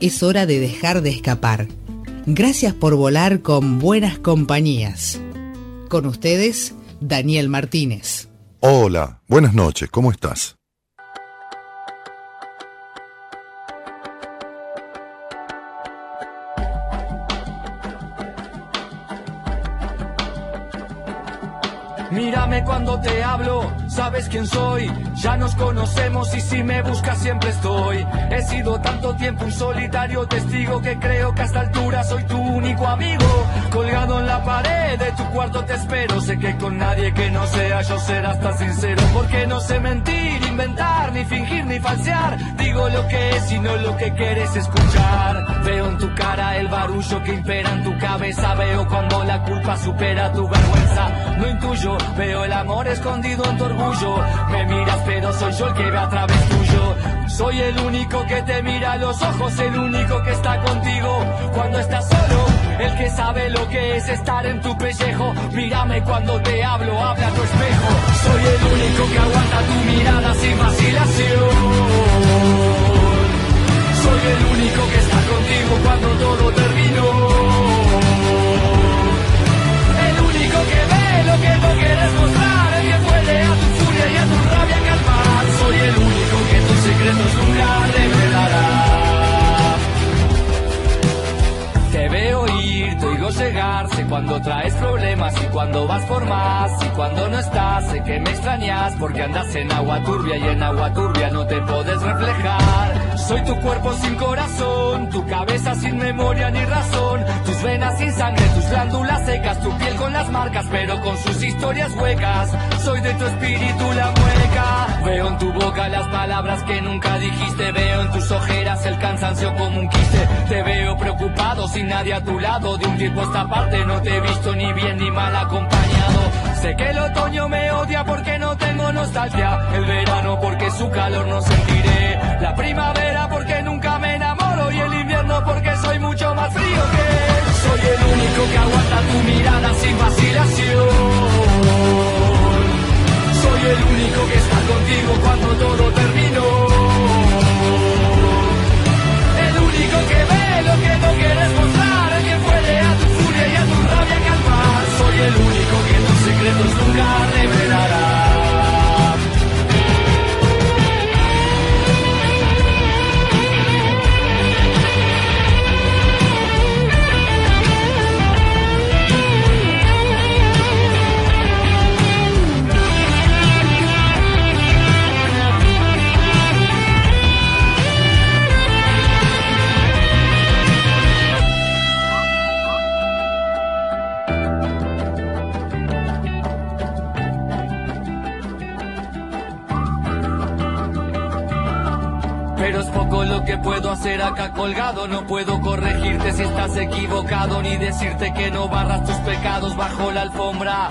Es hora de dejar de escapar. Gracias por volar con buenas compañías. Con ustedes, Daniel Martínez. Hola, buenas noches, ¿cómo estás? Mírame cuando te hablo, sabes quién soy. Ya nos conocemos y si me buscas siempre estoy. He sido tanto tiempo un solitario testigo que creo que a esta altura soy tu único amigo. Colgado en la pared de tu cuarto te espero. Sé que con nadie que no sea yo serás tan sincero. Porque no sé mentir, inventar, ni fingir, ni falsear. Digo lo que es y no lo que quieres escuchar. Veo en tu cara el barullo que impera en tu cabeza. Veo cuando la culpa supera tu vergüenza. No intuyo Veo el amor escondido en tu orgullo. Me miras, pero soy yo el que ve a través Soy el único que te mira a los ojos, el único que está contigo cuando estás solo. El que sabe lo que es estar en tu pellejo. Mírame cuando te hablo, habla a tu espejo. Soy el único que aguanta tu mirada sin vacilación. Soy el único que está contigo cuando todo terminó. Secretos nunca sé cuando traes problemas y cuando vas por más y cuando no estás, sé que me extrañas porque andas en agua turbia y en agua turbia no te puedes reflejar. Soy tu cuerpo sin corazón, tu cabeza sin memoria ni razón, tus venas sin sangre, tus glándulas secas, tu piel con las marcas pero con sus historias huecas. Soy de tu espíritu la mueca, veo en tu boca las palabras que nunca dijiste, veo en tus ojeras el cansancio como un quiste, te veo preocupado sin nadie a tu lado, de un tiempo esta no te he visto ni bien ni mal acompañado. Sé que el otoño me odia porque no tengo nostalgia, el verano porque su calor no sentiré, la primavera porque nunca me enamoro y el invierno porque soy mucho más frío que él. Soy el único que aguanta tu mirada sin vacilación. Soy el único que está contigo cuando todo terminó. El único que ve lo que no quieres mostrar, el único que tus secretos nunca revelará. Puedo hacer acá colgado? No puedo corregirte si estás equivocado, ni decirte que no barras tus pecados bajo la alfombra.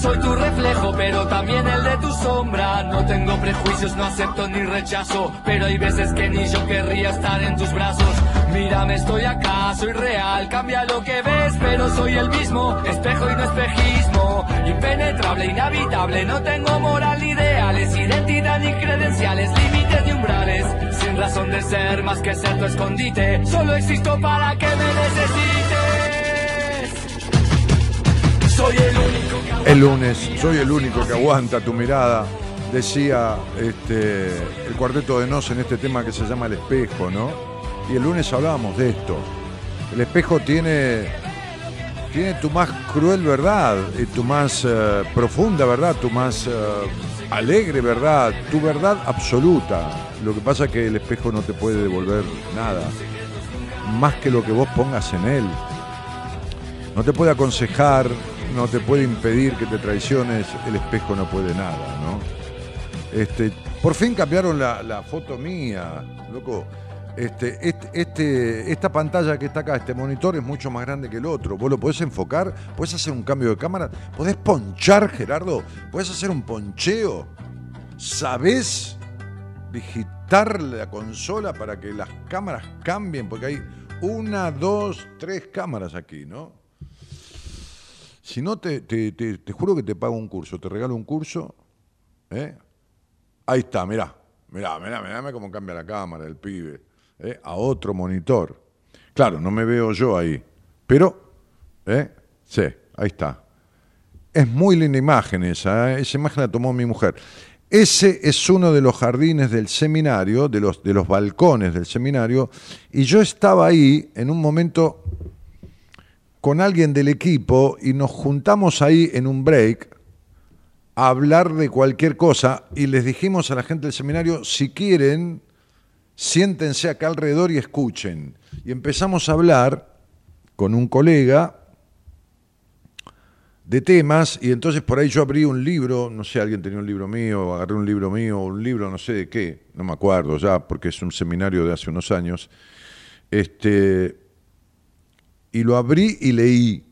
Soy tu reflejo, pero también el de tu sombra. No tengo prejuicios, no acepto ni rechazo. Pero hay veces que ni yo querría estar en tus brazos. Mírame, estoy acá, soy real. Cambia lo que ves, pero soy el mismo. Espejo y no espejismo. Impenetrable, inhabitable. No tengo moral ideales, identidad ni credenciales, límites ni umbrales. Sin razón de ser, más que ser tu escondite. Solo existo para que me necesites. Soy el único que El lunes, soy el único que aguanta tu mirada. Decía este, el cuarteto de Nos en este tema que se llama El espejo, ¿no? Y el lunes hablábamos de esto. El espejo tiene, tiene tu más cruel verdad, y tu más eh, profunda verdad, tu más eh, alegre verdad, tu verdad absoluta. Lo que pasa es que el espejo no te puede devolver nada, más que lo que vos pongas en él. No te puede aconsejar, no te puede impedir que te traiciones, el espejo no puede nada, ¿no? Este, por fin cambiaron la foto mía, loco. Este, este, este, esta pantalla que está acá, este monitor es mucho más grande que el otro. Vos lo podés enfocar, podés hacer un cambio de cámara, podés ponchar, Gerardo, podés hacer un poncheo. ¿Sabés digitar la consola para que las cámaras cambien? Porque hay una, dos, tres cámaras aquí, ¿no? Si no, te, te, te, juro que te pago un curso, te regalo un curso. ¿eh? Ahí está, mirá, mirá, mirá, mirá cómo cambia la cámara, el pibe. ¿Eh? A otro monitor. Claro, no me veo yo ahí, pero, ¿eh? sí, ahí está. Es muy linda imagen esa, ¿eh? esa imagen la tomó mi mujer. Ese es uno de los jardines del seminario, de los, de los balcones del seminario, y yo estaba ahí en un momento con alguien del equipo y nos juntamos ahí en un break a hablar de cualquier cosa y les dijimos a la gente del seminario, si quieren, siéntense acá alrededor y escuchen. Y empezamos a hablar con un colega de temas y entonces por ahí yo abrí un libro, no sé, alguien tenía un libro mío, agarré un libro mío, un libro no sé de qué, no me acuerdo ya, porque es un seminario de hace unos años. Este, y lo abrí y leí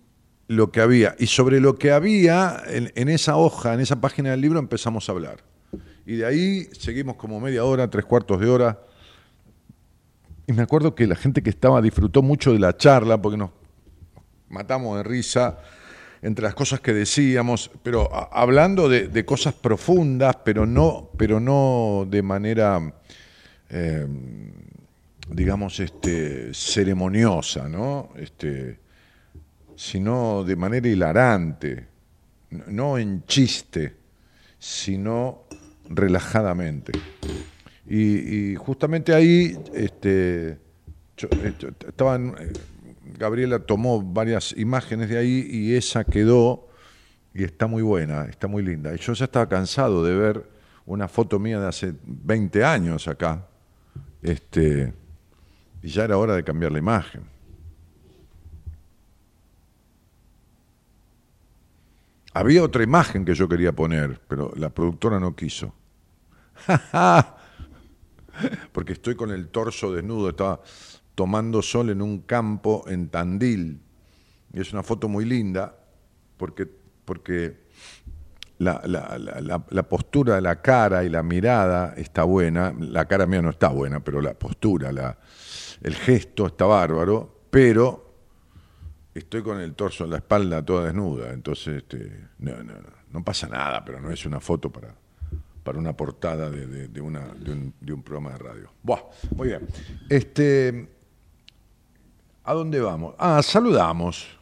lo que había. Y sobre lo que había en, esa hoja, en esa página del libro, empezamos a hablar. Y de ahí seguimos como media hora, tres cuartos de hora. Y me acuerdo que la gente que estaba disfrutó mucho de la charla, porque nos matamos de risa entre las cosas que decíamos, pero hablando de, cosas profundas, pero no, pero no de manera eh, digamos, este, ceremoniosa, ¿no? Este, sino de manera hilarante, no en chiste, sino relajadamente. Y, justamente ahí, este, eh, estaban, eh, Gabriela tomó varias imágenes de ahí y esa quedó y está muy buena, está muy linda. Y yo ya estaba cansado de ver una foto mía de hace 20 años acá. Este, y ya era hora de cambiar la imagen. Había otra imagen que yo quería poner, pero la productora no quiso. Porque estoy con el torso desnudo, estaba tomando sol en un campo en Tandil. Y es una foto muy linda porque, porque la, postura de la cara y la mirada está buena. La cara mía no está buena, pero la postura, la, el gesto está bárbaro, pero estoy con el torso en la espalda toda desnuda, entonces este, no, pasa nada, pero no es una foto para, para una portada de, una, de, un, programa de radio. Buah, muy bien. Este, ¿A dónde vamos? Ah, saludamos.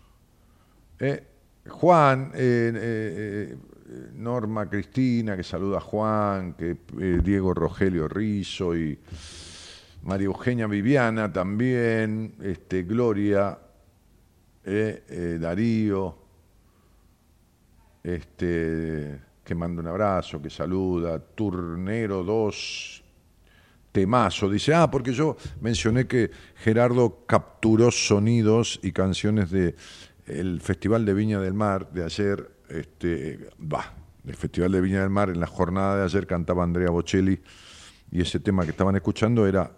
Eh, Juan, eh, eh, Norma Cristina, que saluda a Juan, que Diego Rogelio Rizo y María Eugenia Viviana también, este, Gloria, Darío, este, que manda un abrazo, que saluda, Turnero 2, temazo, dice, ah, porque yo mencioné que Gerardo capturó sonidos y canciones de Festival de Viña del Mar de ayer, este, va, el Festival de Viña del Mar, en la jornada de ayer cantaba Andrea Bocelli y ese tema que estaban escuchando era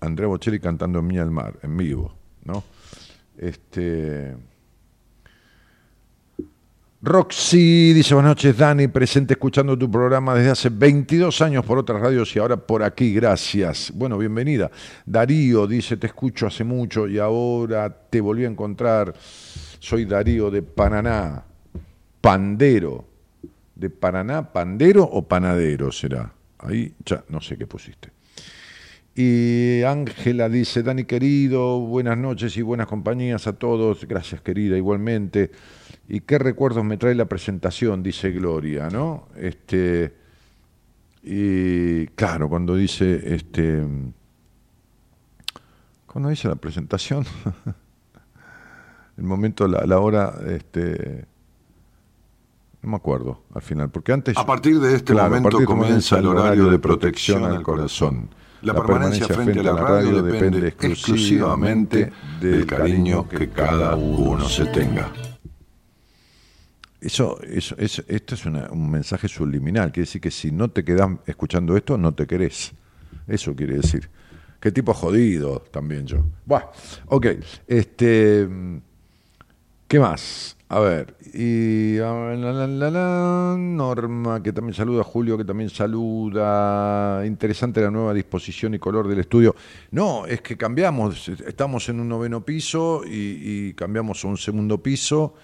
Andrea Bocelli cantando en Mía al Mar, en vivo, ¿no? Este. Roxy dice buenas noches Dani, presente escuchando tu programa desde hace 22 años por otras radios y ahora por aquí, gracias. Bueno, bienvenida. Darío dice te escucho hace mucho y ahora te volví a encontrar. Soy Darío de Pananá, Pandero. ¿De Paraná, Pandero o Panadero será? Ahí ya no sé qué pusiste. Y Ángela dice, Dani querido, buenas noches y buenas compañías a todos. Gracias querida, igualmente. Y qué recuerdos me trae la presentación, dice Gloria, ¿no? Este, y claro, cuando dice, este, cuando dice la presentación, el momento, la, la hora, este, no me acuerdo al final, porque antes... A partir de este momento comienza el horario de protección al corazón. La, permanencia, frente, a la radio, depende exclusivamente del cariño que cada uno se tenga. Eso, eso, esto es un mensaje subliminal, quiere decir que si no te quedas escuchando esto, no te querés. Eso quiere decir. Qué tipo jodido también yo. Buah, ok. Este, ¿Qué más? A ver, y la, Norma, que también saluda, Julio, que también saluda. Interesante la nueva disposición y color del estudio. No, es que cambiamos, estamos en un noveno piso y, cambiamos a un segundo piso,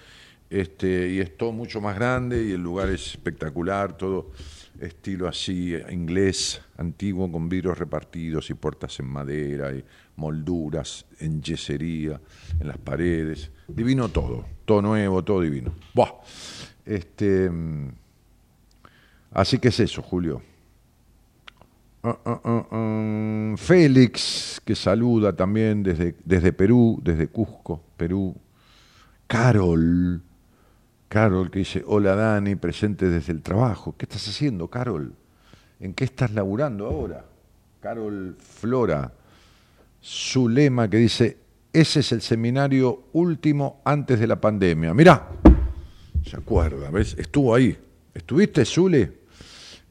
este, y es todo mucho más grande y el lugar es espectacular, todo estilo así inglés, antiguo, con vidrios repartidos y puertas en madera y molduras, en yesería, en las paredes. Divino todo, todo nuevo, todo divino. Buah. Este, mm, así que es eso, Julio. Ah, ah, ah, Félix, que saluda también desde, desde Perú, desde Cusco, Perú. Carol, Carol que dice, hola Dani, presente desde el trabajo. ¿Qué estás haciendo, Carol? ¿En qué estás laburando ahora? Carol Flora, su lema que dice, ese es el seminario último antes de la pandemia. Mirá, se acuerda, ¿ves? Estuvo ahí. ¿Estuviste, Zule?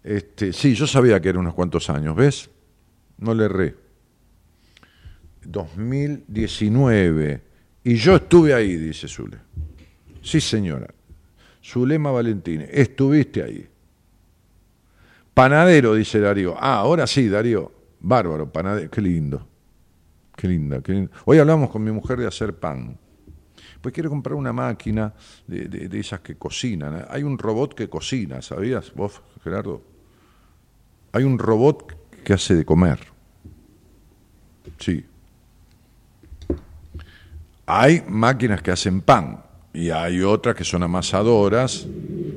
Este, sí, yo sabía que era unos cuantos años, ¿ves? No le erré. 2019. Y yo estuve ahí, dice Zule. Sí, señora. Zulema Valentín, estuviste ahí. Panadero, dice Darío. Ah, ahora sí, Darío. Bárbaro, panadero. Qué lindo. Qué linda, qué Hoy hablamos con mi mujer de hacer pan. Pues quiere comprar una máquina de, de, esas que cocinan. Hay un robot que cocina, ¿sabías vos, Gerardo? Hay un robot que hace de comer. Sí. Hay máquinas que hacen pan y hay otras que son amasadoras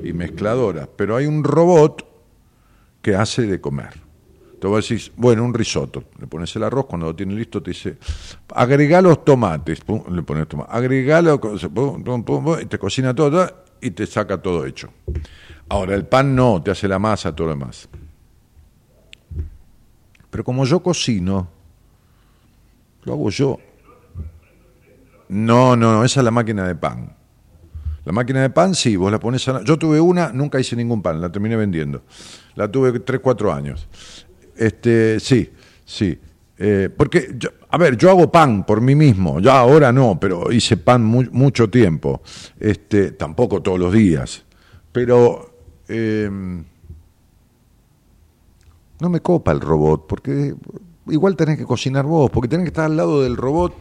y mezcladoras, pero hay un robot que hace de comer. Te vos decís, bueno, un risotto, le pones el arroz, cuando lo tienes listo te dice, agregá los tomates, le pones tomate, agregá y te cocina todo y te saca todo hecho. Ahora, el pan no, te hace la masa, todo lo demás. Pero como yo cocino, lo hago yo. No, no, no, esa es la máquina de pan. La máquina de pan, sí, vos la pones a... Yo tuve una, nunca hice ningún pan, la terminé vendiendo. La tuve 3, 4 años. Este, sí, sí. Eh, porque, a ver, yo hago pan por mí mismo, ya ahora no, pero hice pan mucho tiempo, este, tampoco todos los días, pero em, no me copa el robot, porque igual tenés que cocinar vos, porque tenés que estar al lado del robot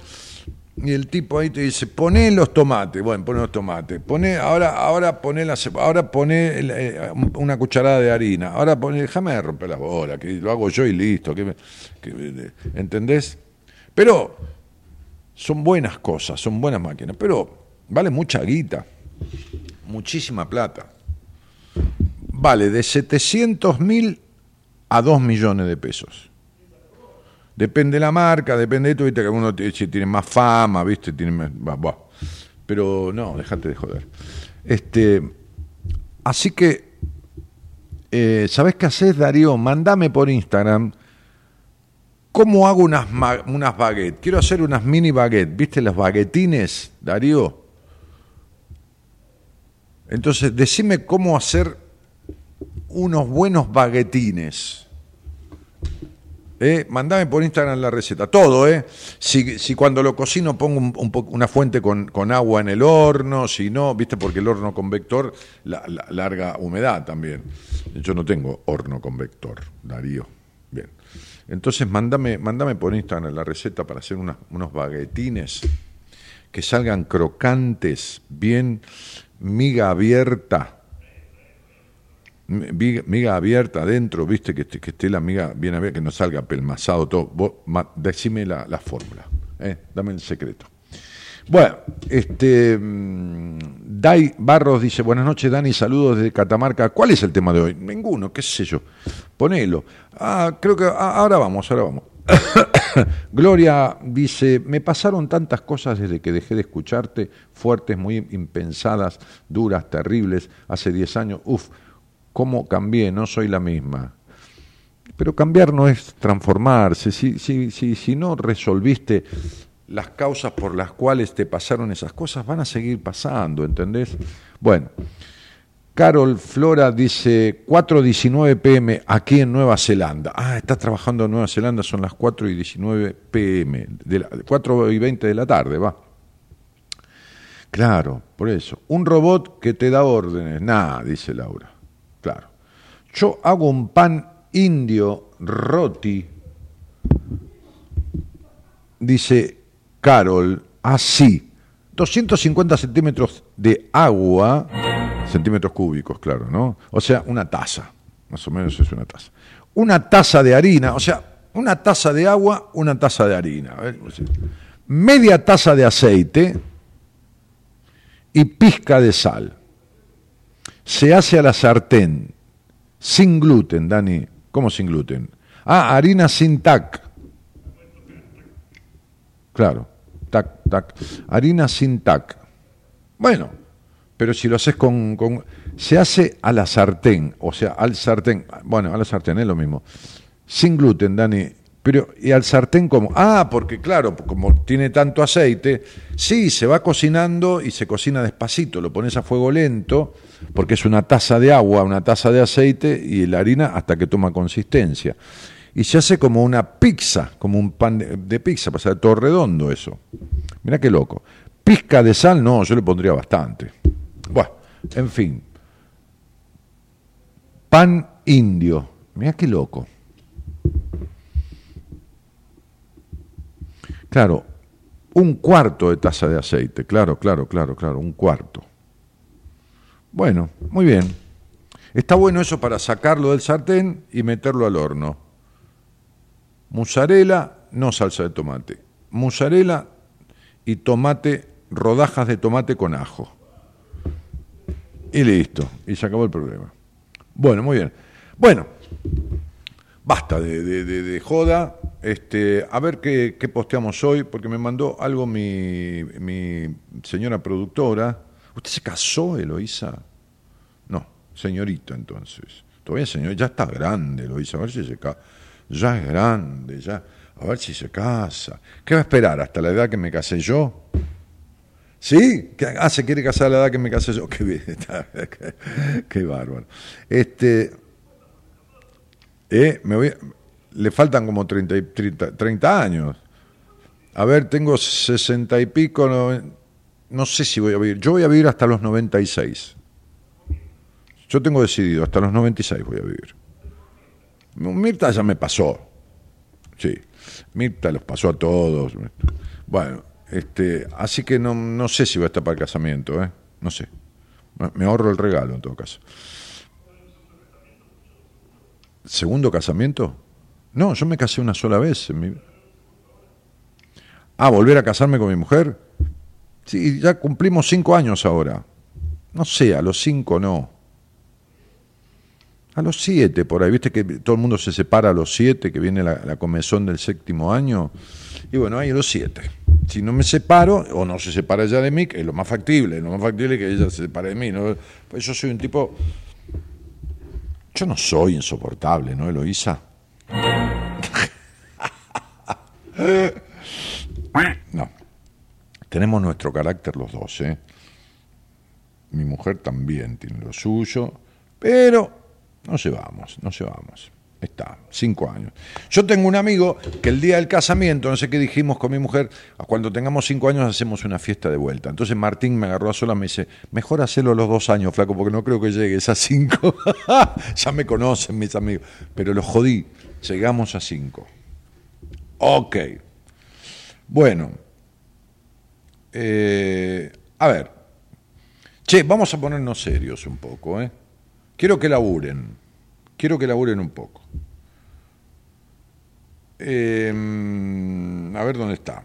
y el tipo ahí te dice, poné los tomates, bueno, poné los tomates, poné, ahora, ahora poné la, ahora poné eh, una cucharada de harina, ahora poné, déjame romper la bola, que lo hago yo y listo, que, ¿entendés? Pero son buenas cosas, son buenas máquinas, pero vale mucha guita, muchísima plata. Vale de 700 mil a 2 millones de pesos. Depende de la marca, depende de todo, viste que uno tiene más fama, viste, tiene más, pero no, déjate de joder. Este, así que, eh, ¿sabés qué haces, Darío? Mandame por Instagram cómo hago unas, unas baguettes. Quiero hacer unas mini baguettes, ¿viste las baguetines, Darío? Entonces, decime cómo hacer unos buenos baguetines. ¿Eh? Mandame por Instagram la receta, todo, ¿eh? Si, cuando lo cocino pongo un, una fuente con, agua en el horno, si no, ¿viste? Porque el horno convector la, larga humedad también. Yo no tengo horno convector, Darío. Bien. Entonces, mándame, mándame por Instagram la receta para hacer unos baguetines que salgan crocantes, bien miga abierta miga abierta adentro, viste, que, que esté la miga bien abierta, que no salga pelmazado todo. Vos, decime la, la fórmula, ¿eh? dame el secreto. Bueno, este mm, Dai Barros dice, buenas noches Dani, saludos desde Catamarca. ¿Cuál es el tema de hoy? Ninguno, qué sé yo. Ponelo. Ah, creo que ah, ahora vamos, ahora vamos. Gloria dice, me pasaron tantas cosas desde que dejé de escucharte, fuertes, muy impensadas, duras, terribles, hace 10 años. Uf, cómo cambié, no soy la misma. Pero cambiar no es transformarse. Si, no resolviste las causas por las cuales te pasaron esas cosas, van a seguir pasando, ¿entendés? Bueno, Carol Flora dice 4.19 pm aquí en Nueva Zelanda. Ah, está trabajando en Nueva Zelanda, son las 4 y 19 pm, de la, 4 y 20 de la tarde, va. Claro, por eso. Un robot que te da órdenes. Nada, dice Laura. Claro. Yo hago un pan indio roti, dice Carol, así. 250 centímetros de agua centímetros cúbicos, claro, ¿no? O sea, una taza, más o menos es una taza. Una taza de harina, o sea, una taza de agua, una taza de harina. Media taza de aceite y pizca de sal. Se hace a la sartén, sin gluten, Dani. ¿Cómo sin gluten? Ah, harina sin tac. Claro, tac, tac. Harina sin tac. Bueno, pero si lo haces con, Se hace a la sartén, o sea, al sartén. Bueno, a la sartén es lo mismo. Sin gluten, Dani. Pero, ¿y al sartén como? Ah, porque claro, como tiene tanto aceite, sí, se va cocinando y se cocina despacito, lo pones a fuego lento, porque es una taza de agua, una taza de aceite y la harina hasta que toma consistencia. Y se hace como una pizza, como un pan de, pizza, para ser todo redondo eso. Mira qué loco. Pizca de sal, no, yo le pondría bastante. Bueno, en fin. Pan indio. Mira qué loco. Claro, un cuarto de taza de aceite. Claro, claro, claro, claro, un cuarto. Bueno, muy bien. Está bueno eso para sacarlo del sartén y meterlo al horno. Musarela, no salsa de tomate. Musarela y tomate, rodajas de tomate con ajo. Y listo, y se acabó el problema. Bueno, muy bien. Bueno, basta de, joda. Este, a ver qué, posteamos hoy, porque me mandó algo mi, mi señora productora. ¿Usted se casó, Eloísa? No, señorito entonces. Todavía señor, ya está grande, Eloísa, a ver si se casa. Ya es grande, ya. A ver si se casa. ¿Qué va a esperar? ¿Hasta la edad que me casé yo? ¿Sí? Ah, se quiere casar a la edad que me casé yo. Qué, bárbaro. Este, eh, me voy, le faltan como 30, 30, años. A ver, tengo 60 y pico, no, sé si voy a vivir. Yo voy a vivir hasta los 96. Yo tengo decidido, hasta los 96 voy a vivir. Mirta ya me pasó. Sí, Mirta los pasó a todos. Bueno, este, así que no, no sé si va a estar para el casamiento, ¿eh? No sé. Me ahorro el regalo en todo caso. ¿Segundo casamiento? No, yo me casé una sola vez. En mi... Ah, volver a casarme con mi mujer. Sí, ya cumplimos cinco años ahora. No sé, a los cinco no. A los siete, por ahí. Viste que todo el mundo se separa a los siete, que viene la, la comezón del séptimo año. Y bueno, hay los siete. Si no me separo, o no se separa ella de mí, que es lo más factible, lo más factible es que ella se separe de mí. ¿no? Pues yo soy un tipo. Yo no soy insoportable, ¿no, Eloísa? No. Tenemos nuestro carácter los dos, ¿eh? Mi mujer también tiene lo suyo, pero no se vamos, no se vamos está, cinco años. Yo tengo un amigo que el día del casamiento, no sé qué dijimos con mi mujer, cuando tengamos cinco años hacemos una fiesta de vuelta. Entonces Martín me agarró a sola y me dice, mejor hacerlo a los dos años, flaco, porque no creo que llegues a cinco. ya me conocen mis amigos. Pero lo jodí, llegamos a cinco. Ok. Bueno. Eh, a ver. Che, vamos a ponernos serios un poco, ¿eh? Quiero que laburen. Quiero que laburen un poco. Em, a ver dónde está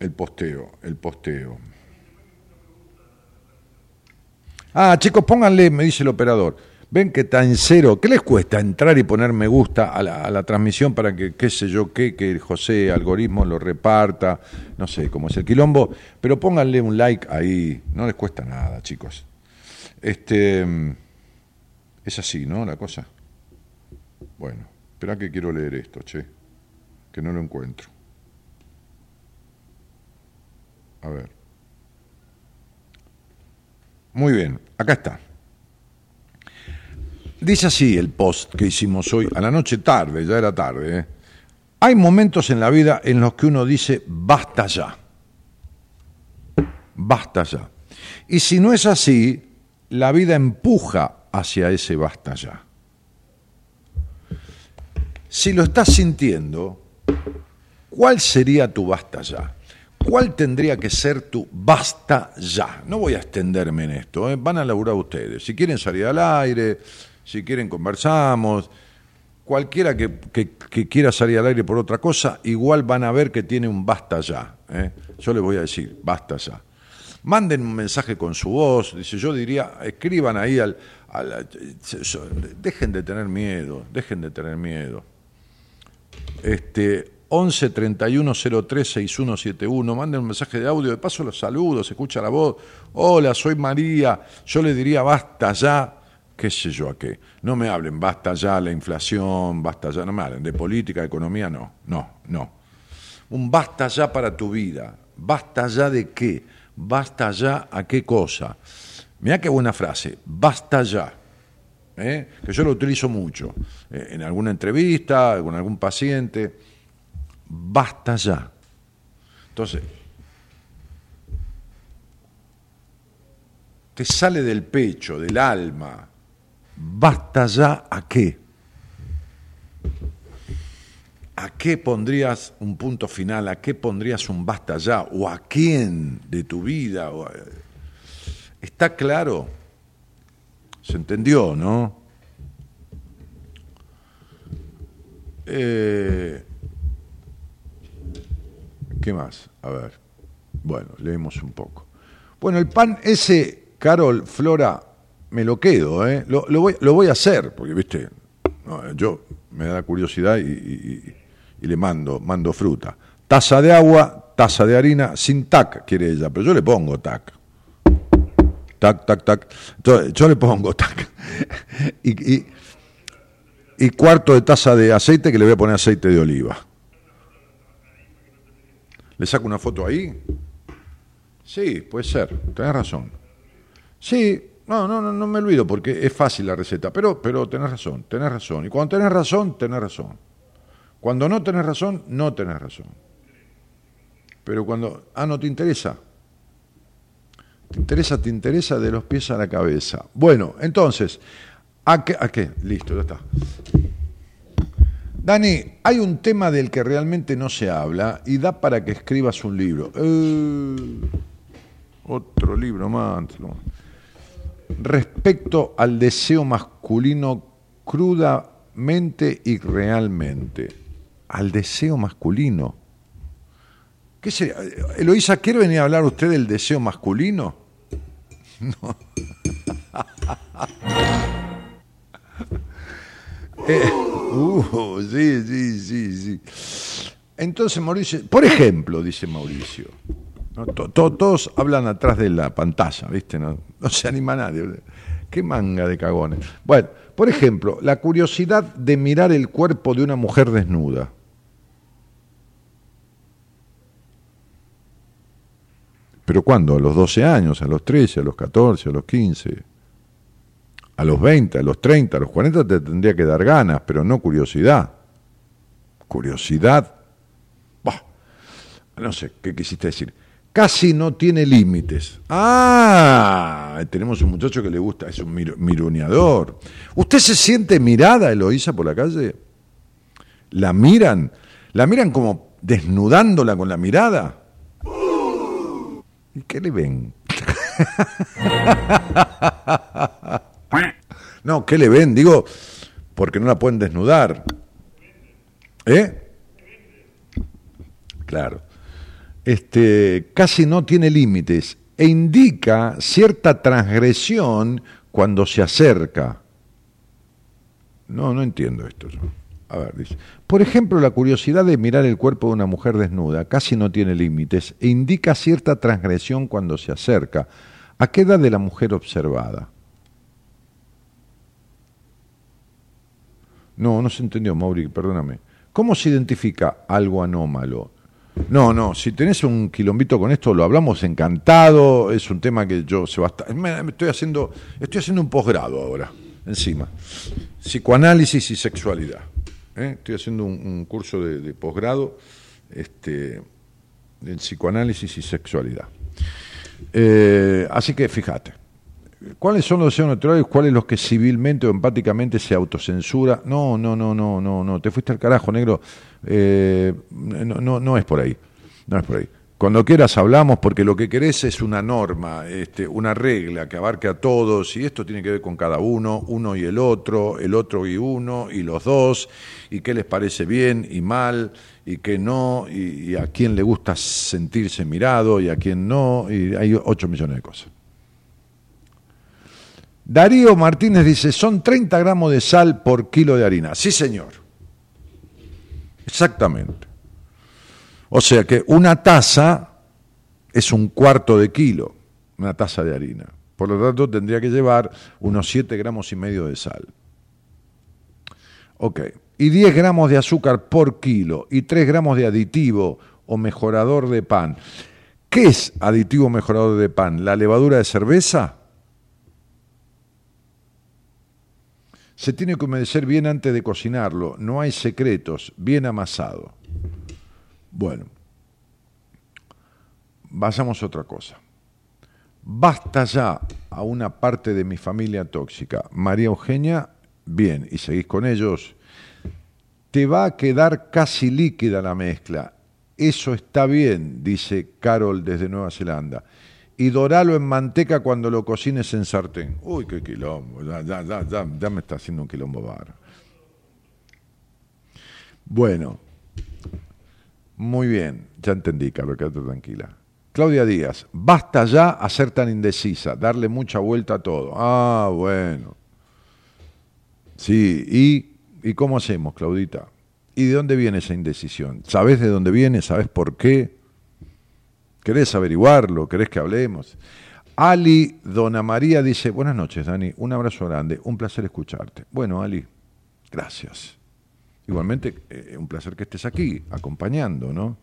el posteo, el posteo. Ah, chicos, pónganle, me dice el operador. Ven que está en cero. ¿Qué les cuesta entrar y poner me gusta a la, transmisión para que, qué sé yo, qué, que José algoritmo lo reparta? No sé cómo es el quilombo. Pero pónganle un like ahí. No les cuesta nada, chicos. Este. Es así, ¿no? La cosa. Bueno, espera que quiero leer esto, che, que no lo encuentro. A ver. Muy bien, acá está. Dice así el post que hicimos hoy, a la noche tarde, ya era tarde. ¿eh? Hay momentos en la vida en los que uno dice, basta ya. Basta ya. Y si no es así, la vida empuja hacia ese basta ya. Si lo estás sintiendo, ¿cuál sería tu basta ya? ¿Cuál tendría que ser tu basta ya? No voy a extenderme en esto, ¿eh? van a laburar ustedes. Si quieren salir al aire, si quieren conversamos, cualquiera que, quiera salir al aire por otra cosa, igual van a ver que tiene un basta ya. ¿eh? Yo les voy a decir, basta ya. Manden un mensaje con su voz, dice, yo diría, escriban ahí al, dejen de tener miedo, dejen de tener miedo. Este, 11 31 03 6171. Manden un mensaje de audio. De paso los saludos, escucha la voz. Hola, soy María. Yo le diría basta ya, qué sé yo a qué. No me hablen, basta ya la inflación, basta ya, no me hablen de política, de economía, no, no, no. Un basta ya para tu vida. ¿Basta ya de qué? ¿Basta ya a qué cosa? Mira qué buena frase. Basta ya. ¿eh? Que yo lo utilizo mucho. Eh, en alguna entrevista, con algún paciente basta ya. Entonces, te sale del pecho, del alma, basta ya a qué. ¿A qué pondrías un punto final? ¿A qué pondrías un basta ya? ¿O a quién de tu vida? ¿Está claro? ¿Se entendió, no? Eh, ¿Qué más? A ver. Bueno, leemos un poco. Bueno, el pan ese, Carol, Flora, me lo quedo, ¿eh? Lo, voy, a hacer, porque, viste, yo me da curiosidad y, le mando, mando fruta. Taza de agua, taza de harina, sin tac, quiere ella, pero yo le pongo tac. Tac, tac, tac. yo le pongo tac. y, y cuarto de taza de aceite que le voy a poner aceite de oliva. ¿Le saco una foto ahí? Sí, puede ser, tenés razón. Sí, no, no, no, no me olvido porque es fácil la receta, pero, pero tenés razón, tenés razón. Y cuando tenés razón, tenés razón. Cuando no tenés razón, no tenés razón. Pero cuando, ah, no te interesa. Te interesa, te interesa de los pies a la cabeza. Bueno, entonces, ¿a qué? ¿A qué? Listo, ya está. Dani, hay un tema del que realmente no se habla y da para que escribas un libro. Eh, otro libro más. Respecto al deseo masculino crudamente y realmente. Al deseo masculino. ¿Qué sería? Eloisa, ¿quiere venir a hablar usted del deseo masculino? No. Eh, uh, sí, sí, sí, sí. Entonces Mauricio, por ejemplo, dice Mauricio, todos hablan atrás de la pantalla, ¿viste? No, no se anima nadie. Qué manga de cagones. Bueno, por ejemplo, la curiosidad de mirar el cuerpo de una mujer desnuda. ¿Pero cuándo? ¿A los 12 años? ¿A los 13? ¿A los 14? ¿A los 15? A los 20, a los 30, a los 40 te tendría que dar ganas, pero no curiosidad. Curiosidad, bah, no sé, ¿qué quisiste decir? Casi no tiene límites. Ah, tenemos un muchacho que le gusta, es un mironeador. ¿Usted se siente mirada, Eloísa, por la calle? ¿La miran? ¿La miran como desnudándola con la mirada? ¿Y qué le ven? No, ¿qué le ven? Digo, porque no la pueden desnudar. ¿Eh? Claro. Este, casi no tiene límites e indica cierta transgresión cuando se acerca. No, no entiendo esto. A ver, dice. Por ejemplo, la curiosidad de mirar el cuerpo de una mujer desnuda casi no tiene límites e indica cierta transgresión cuando se acerca. ¿A qué edad de la mujer observada? No, no se entendió, Mauri, perdóname. ¿Cómo se identifica algo anómalo? No, no, si tenés un quilombito con esto, lo hablamos encantado, es un tema que yo se va a estoy haciendo, estoy haciendo un posgrado ahora. encima. Psicoanálisis y sexualidad. ¿eh? Estoy haciendo un, curso de, posgrado este, en psicoanálisis y sexualidad. Eh, así que fíjate, ¿cuáles son los deseos naturales? ¿Cuáles los que civilmente o empáticamente se autocensura? No, no, no, no, no, no, te fuiste al carajo, negro. Eh, no, no, no es por ahí. No es por ahí. Cuando quieras hablamos porque lo que querés es una norma, este, una regla que abarque a todos y esto tiene que ver con cada uno, uno y el otro, el otro y uno y los dos y qué les parece bien y mal y qué no y, a quién le gusta sentirse mirado y a quién no y hay ocho millones de cosas. Darío Martínez dice, son 30 gramos de sal por kilo de harina. Sí, señor. Exactamente. O sea que una taza es un cuarto de kilo, una taza de harina. Por lo tanto, tendría que llevar unos 7 gramos y medio de sal. Ok. Y 10 gramos de azúcar por kilo y 3 gramos de aditivo o mejorador de pan. ¿Qué es aditivo mejorador de pan? ¿La levadura de cerveza? Se tiene que humedecer bien antes de cocinarlo. No hay secretos. Bien amasado. Bueno, vayamos a otra cosa. Basta ya a una parte de mi familia tóxica. María Eugenia, bien, y seguís con ellos. Te va a quedar casi líquida la mezcla. Eso está bien, dice Carol desde Nueva Zelanda. Y doralo en manteca cuando lo cocines en sartén. Uy, qué quilombo, ya, ya, ya, ya, ya me está haciendo un quilombo bar. Bueno, muy bien, ya entendí, Carlos, quédate tranquila. Claudia Díaz, basta ya a ser tan indecisa, darle mucha vuelta a todo. Ah, bueno. Sí, ¿y, ¿y cómo hacemos, Claudita? ¿Y de dónde viene esa indecisión? ¿Sabes de dónde viene? ¿Sabes por qué? ¿Querés averiguarlo? ¿Querés que hablemos? Ali Dona María dice, buenas noches, Dani, un abrazo grande, un placer escucharte. Bueno, Ali, gracias. Igualmente, eh, un placer que estés aquí, acompañando, ¿no?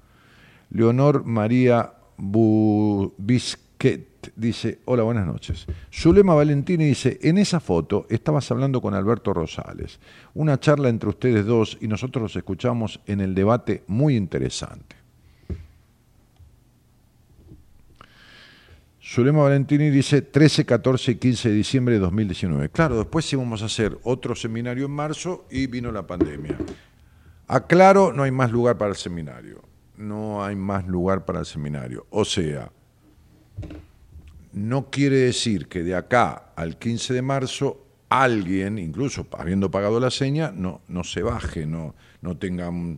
Leonor María Bisquet dice, hola, buenas noches. Zulema Valentini dice, en esa foto estabas hablando con Alberto Rosales, una charla entre ustedes dos y nosotros los escuchamos en el debate muy interesante. Zulema Valentini dice 13, 14 y 15 de diciembre de 2019. Claro, después íbamos a hacer otro seminario en marzo y vino la pandemia. Aclaro, no hay más lugar para el seminario. No hay más lugar para el seminario. O sea, no quiere decir que de acá al 15 de marzo alguien, incluso habiendo pagado la seña, no, no se baje, no, no tenga un,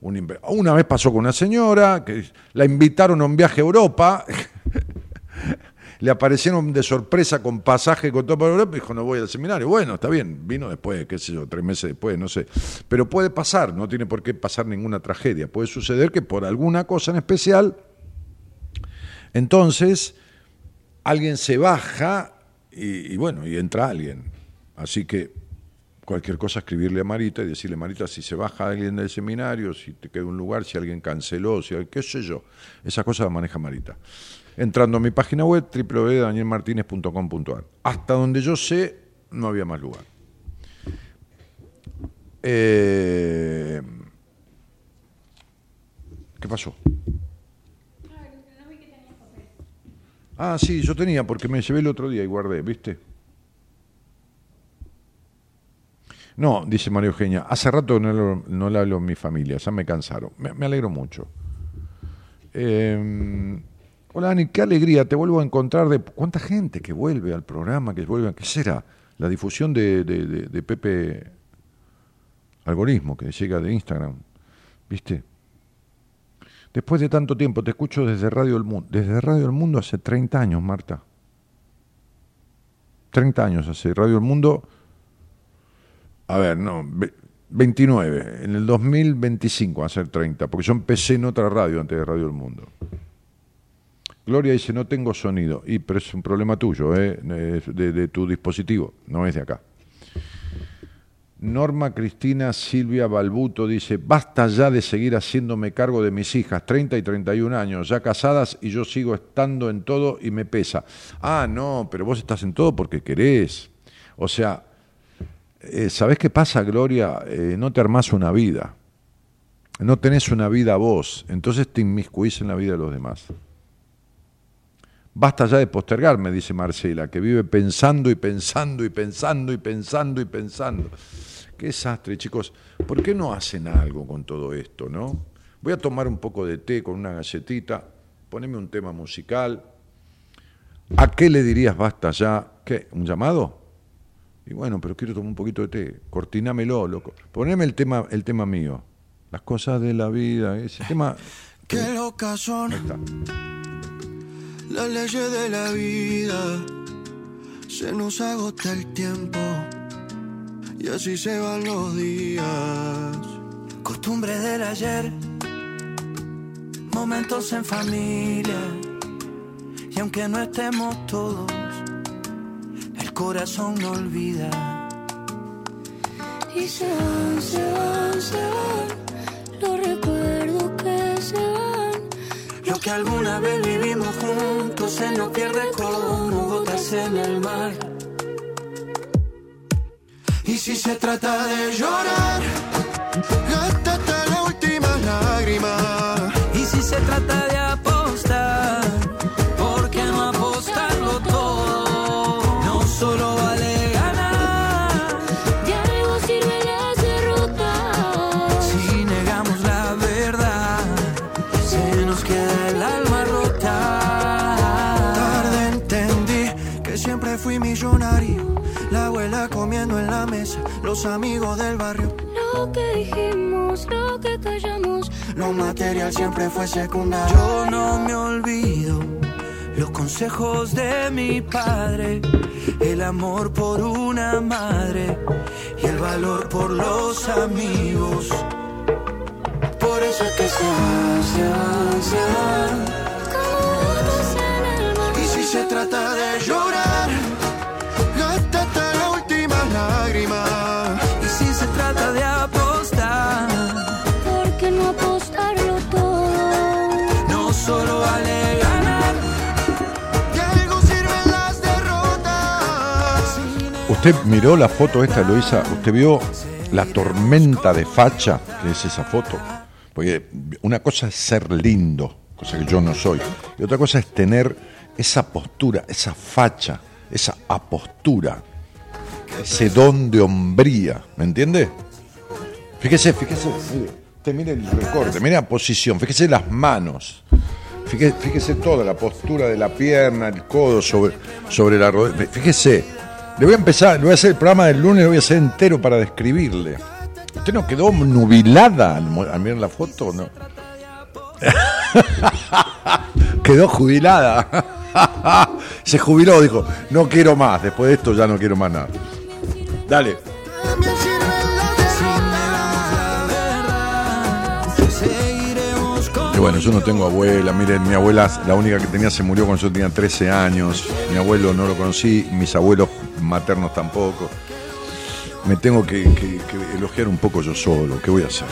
un... Una vez pasó con una señora que la invitaron a un viaje a Europa le aparecieron de sorpresa con pasaje con todo para Europa y dijo, no voy al seminario. Bueno, está bien, vino después, qué sé yo, tres meses después, no sé. Pero puede pasar, no tiene por qué pasar ninguna tragedia. Puede suceder que por alguna cosa en especial, entonces alguien se baja y, bueno, y entra alguien. Así que cualquier cosa escribirle a Marita y decirle, Marita, si se baja alguien del seminario, si te queda un lugar, si alguien canceló, si qué sé yo. Esa cosa la maneja Marita entrando a mi página web www.danielmartinez.com.ar. Hasta donde yo sé, no había más lugar. Eh, ¿Qué pasó? Ah, sí, yo tenía, porque me llevé el otro día y guardé, ¿viste? No, dice María Eugenia, hace rato no, no le hablo a mi familia, ya me cansaron. Me, me alegro mucho. Eh, Hola Dani, qué alegría, te vuelvo a encontrar de cuánta gente que vuelve al programa, que vuelve, ¿qué será? La difusión de, de, Pepe Algoritmo que llega de Instagram, ¿viste? Después de tanto tiempo, te escucho desde Radio El Mundo. Desde Radio El Mundo hace 30 años, Marta. 30 años hace Radio El Mundo. A ver, no, 29. En el 2025 va a ser 30, porque yo empecé en otra radio antes de Radio El Mundo. Gloria dice, no tengo sonido. Y, pero es un problema tuyo, ¿eh? de, tu dispositivo, no es de acá. Norma Cristina Silvia Balbuto dice, basta ya de seguir haciéndome cargo de mis hijas, 30 y 31 años, ya casadas y yo sigo estando en todo y me pesa. Ah, no, pero vos estás en todo porque querés. O sea, eh, ¿sabés qué pasa, Gloria? Eh, no te armás una vida. No tenés una vida vos. Entonces te inmiscuís en la vida de los demás. Basta ya de postergar, me dice Marcela, que vive pensando y pensando y pensando y pensando y pensando. Qué desastre, chicos. ¿Por qué no hacen algo con todo esto, no? Voy a tomar un poco de té con una galletita, poneme un tema musical. ¿A qué le dirías basta ya? ¿Qué? ¿Un llamado? Y bueno, pero quiero tomar un poquito de té. Cortinámelo, loco. Poneme el tema, el tema mío. Las cosas de la vida, ese tema. Qué locas son. Ahí está. Las leyes de la vida. Se nos agota el tiempo. Y así se van los días. Costumbre del ayer. Momentos en familia. Y aunque no estemos todos, el corazón no olvida. Y se van, se van, se van los recuerdos que se van. Lo que alguna vez vivimos juntos se nos pierde como gotas en el mar. Y si se trata de llorar, gasta hasta la última lágrima. Y si se trata de los amigos del barrio. Lo que dijimos, lo que callamos. Lo material siempre fue secundario. Yo no me olvido los consejos de mi padre, el amor por una madre y el valor por los amigos. Por eso es que se va, se va, se va. Como gotas en el mar. Y si se trata de llorar, Usted miró la foto esta, Luisa, usted vio la tormenta de facha que es esa foto. Porque una cosa es ser lindo, cosa que yo no soy, y otra cosa es tener esa postura, esa facha, esa apostura, ese don de hombría, ¿me entiende? Fíjese, fíjese, mire, usted mire el recorte, mire la posición, fíjese las manos, fíjese, fíjese toda la postura de la pierna, el codo sobre, sobre la rodilla, fíjese, le voy a empezar, le voy a hacer el programa del lunes, lo voy a hacer entero para describirle. ¿Usted no quedó nubilada al, al mirar la foto? No. quedó jubilada. Se jubiló, dijo, no quiero más, después de esto ya no quiero más nada. Dale. Bueno, yo no tengo abuela, miren, mi abuela, la única que tenía se murió cuando yo tenía 13 años, mi abuelo no lo conocí, mis abuelos maternos tampoco. Me tengo que, que- elogiar un poco yo solo, ¿qué voy a hacer?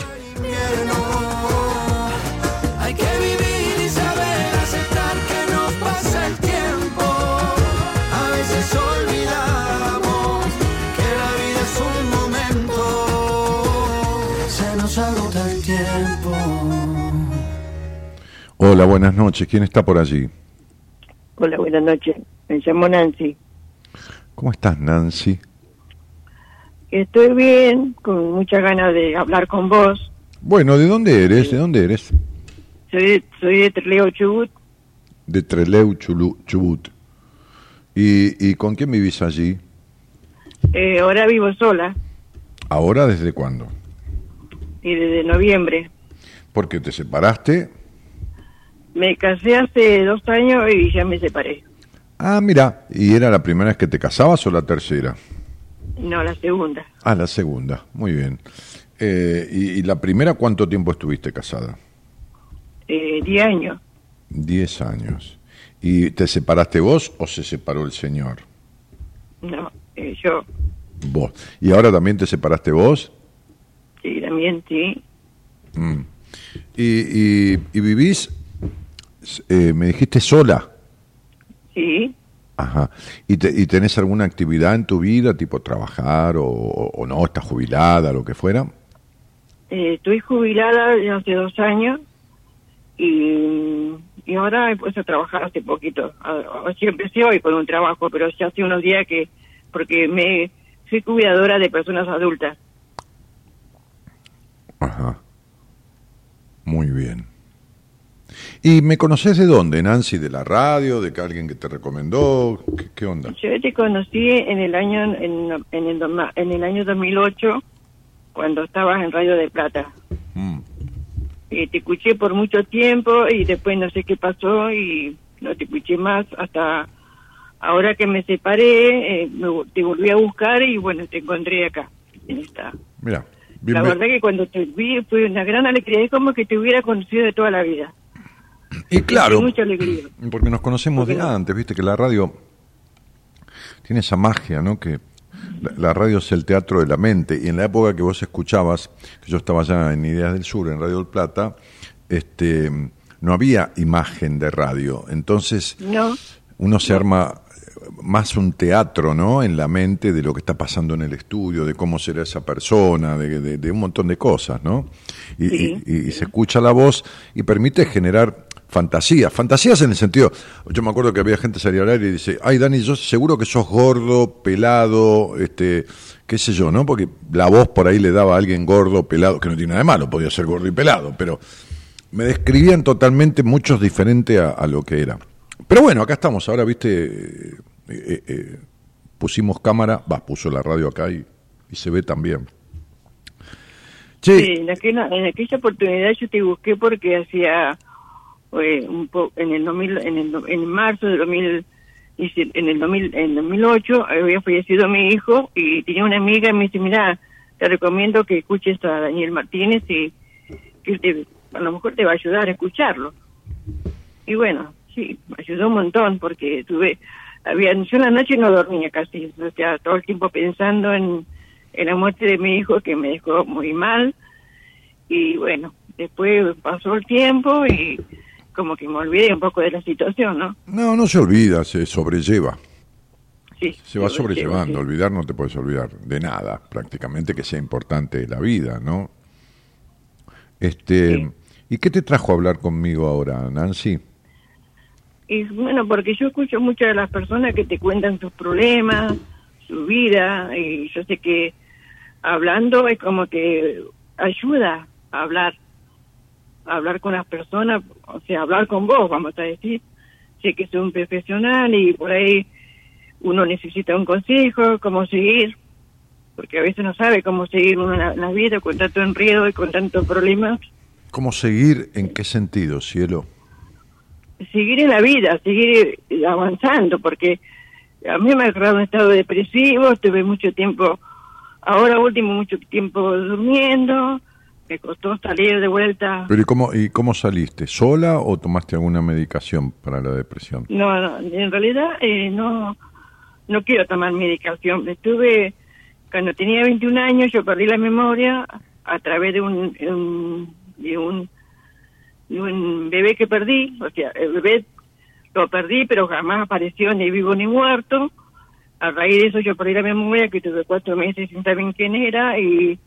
Hola, buenas noches, ¿quién está por allí? Hola, buenas noches. Me llamo Nancy. ¿Cómo estás, Nancy? Estoy bien, con muchas ganas de hablar con vos. Bueno, ¿de dónde eres? ¿De dónde eres? Soy de, soy de Trelew, Chubut. De Treleu, Chulu- Chubut. ¿Y, ¿Y con quién vivís allí? Eh, ahora vivo sola ¿Ahora desde cuándo? y desde noviembre. Porque te separaste. Me casé hace dos años y ya me separé. Ah, mira, ¿y era la primera vez que te casabas o la tercera? No, la segunda. Ah, la segunda, muy bien. Eh, y, y la primera cuánto tiempo estuviste casada? Eh, diez años. Diez años. ¿Y te separaste vos o se separó el señor? No, eh, yo Vos. ¿Y ahora también te separaste vos? sí, también sí. Mm. ¿Y, y- y vivís, eh, me dijiste sola? Sí, Ajá. ¿Y, ¿Y tenés alguna actividad en tu vida, tipo trabajar o, no? ¿Estás jubilada, lo que fuera? Eh, estoy jubilada hace dos años y, y ahora he puesto a trabajar hace poquito. Siempre empecé hoy con un trabajo, pero ya hace unos días que, porque me soy cuidadora de personas adultas. Ajá. Muy bien. ¿Y me conoces de dónde, Nancy? ¿De la radio? ¿De que alguien que te recomendó? ¿Qué, onda? Yo te conocí en el año en, en, el, en el año 2008, cuando estabas en Radio de Plata. Mm. Y te escuché por mucho tiempo y después no sé qué pasó y no te escuché más hasta ahora que me separé, eh, te volví a buscar y bueno, te encontré acá, en esta. Mira. La verdad que cuando te vi fue una gran alegría, es como que te hubiera conocido de toda la vida. Y claro, porque nos conocemos de antes, viste que la radio tiene esa magia, ¿no? Que la, radio es el teatro de la mente. Y en la época que vos escuchabas, que yo estaba ya en Ideas del Sur, en Radio del Plata, este, no había imagen de radio, entonces uno se arma más un teatro, ¿no? En la mente de lo que está pasando en el estudio, de cómo será esa persona, de, un montón de cosas, ¿no? y, se escucha la voz y permite generar fantasías, fantasías en el sentido, yo me acuerdo que había gente salía al aire y dice, ay Dani, yo seguro que sos gordo, pelado, este, qué sé yo, ¿no? Porque la voz por ahí le daba a alguien gordo, pelado, que no tiene nada de malo, podía ser gordo y pelado, pero me describían totalmente muchos diferentes a, lo que era. Pero bueno, acá estamos, ahora viste, eh, eh, eh, pusimos cámara, va, puso la radio acá y, se ve también. Sí, en aquella, en aquella oportunidad yo te busqué porque hacía un en el 2000, en el en marzo del 2000 en el 2000 en 2008 había fallecido mi hijo y tenía una amiga y me dice mira te recomiendo que escuches a Daniel Martínez y que a lo mejor te va a ayudar a escucharlo y bueno sí me ayudó un montón porque tuve había yo en la noche no dormía casi o todo el tiempo pensando en, en la muerte de mi hijo que me dejó muy mal. Y bueno después pasó el tiempo y como que me olvidé un poco de la situación, ¿no? No, no se olvida, se sobrelleva. Sí, se va sobrellevando, olvidar no te puedes olvidar de nada, prácticamente que sea importante la vida, ¿no? Este, ¿y qué te trajo a hablar conmigo ahora, Nancy? Y bueno, porque yo escucho muchas de las personas que te cuentan sus problemas, su vida, y yo sé que hablando es como que ayuda a hablar hablar con las personas, o sea, hablar con vos, vamos a decir. Sé que soy un profesional y por ahí uno necesita un consejo, cómo seguir, porque a veces no sabe cómo seguir uno en la, vida con tanto enredo y con tantos problemas. ¿Cómo seguir en qué sentido, cielo? Seguir en la vida, seguir avanzando, porque a mí me ha agarrado un estado depresivo, estuve mucho tiempo, ahora último mucho tiempo durmiendo, me costó salir de vuelta. Pero ¿y cómo, ¿y cómo saliste? ¿Sola o tomaste alguna medicación para la depresión? No, no en realidad eh, no, no quiero tomar medicación. Estuve, cuando tenía 21 años, yo perdí la memoria a través de un, de un, de un bebé que perdí. O sea, el bebé lo perdí, pero jamás apareció ni vivo ni muerto. A raíz de eso yo perdí la memoria, que tuve cuatro meses sin saber quién era y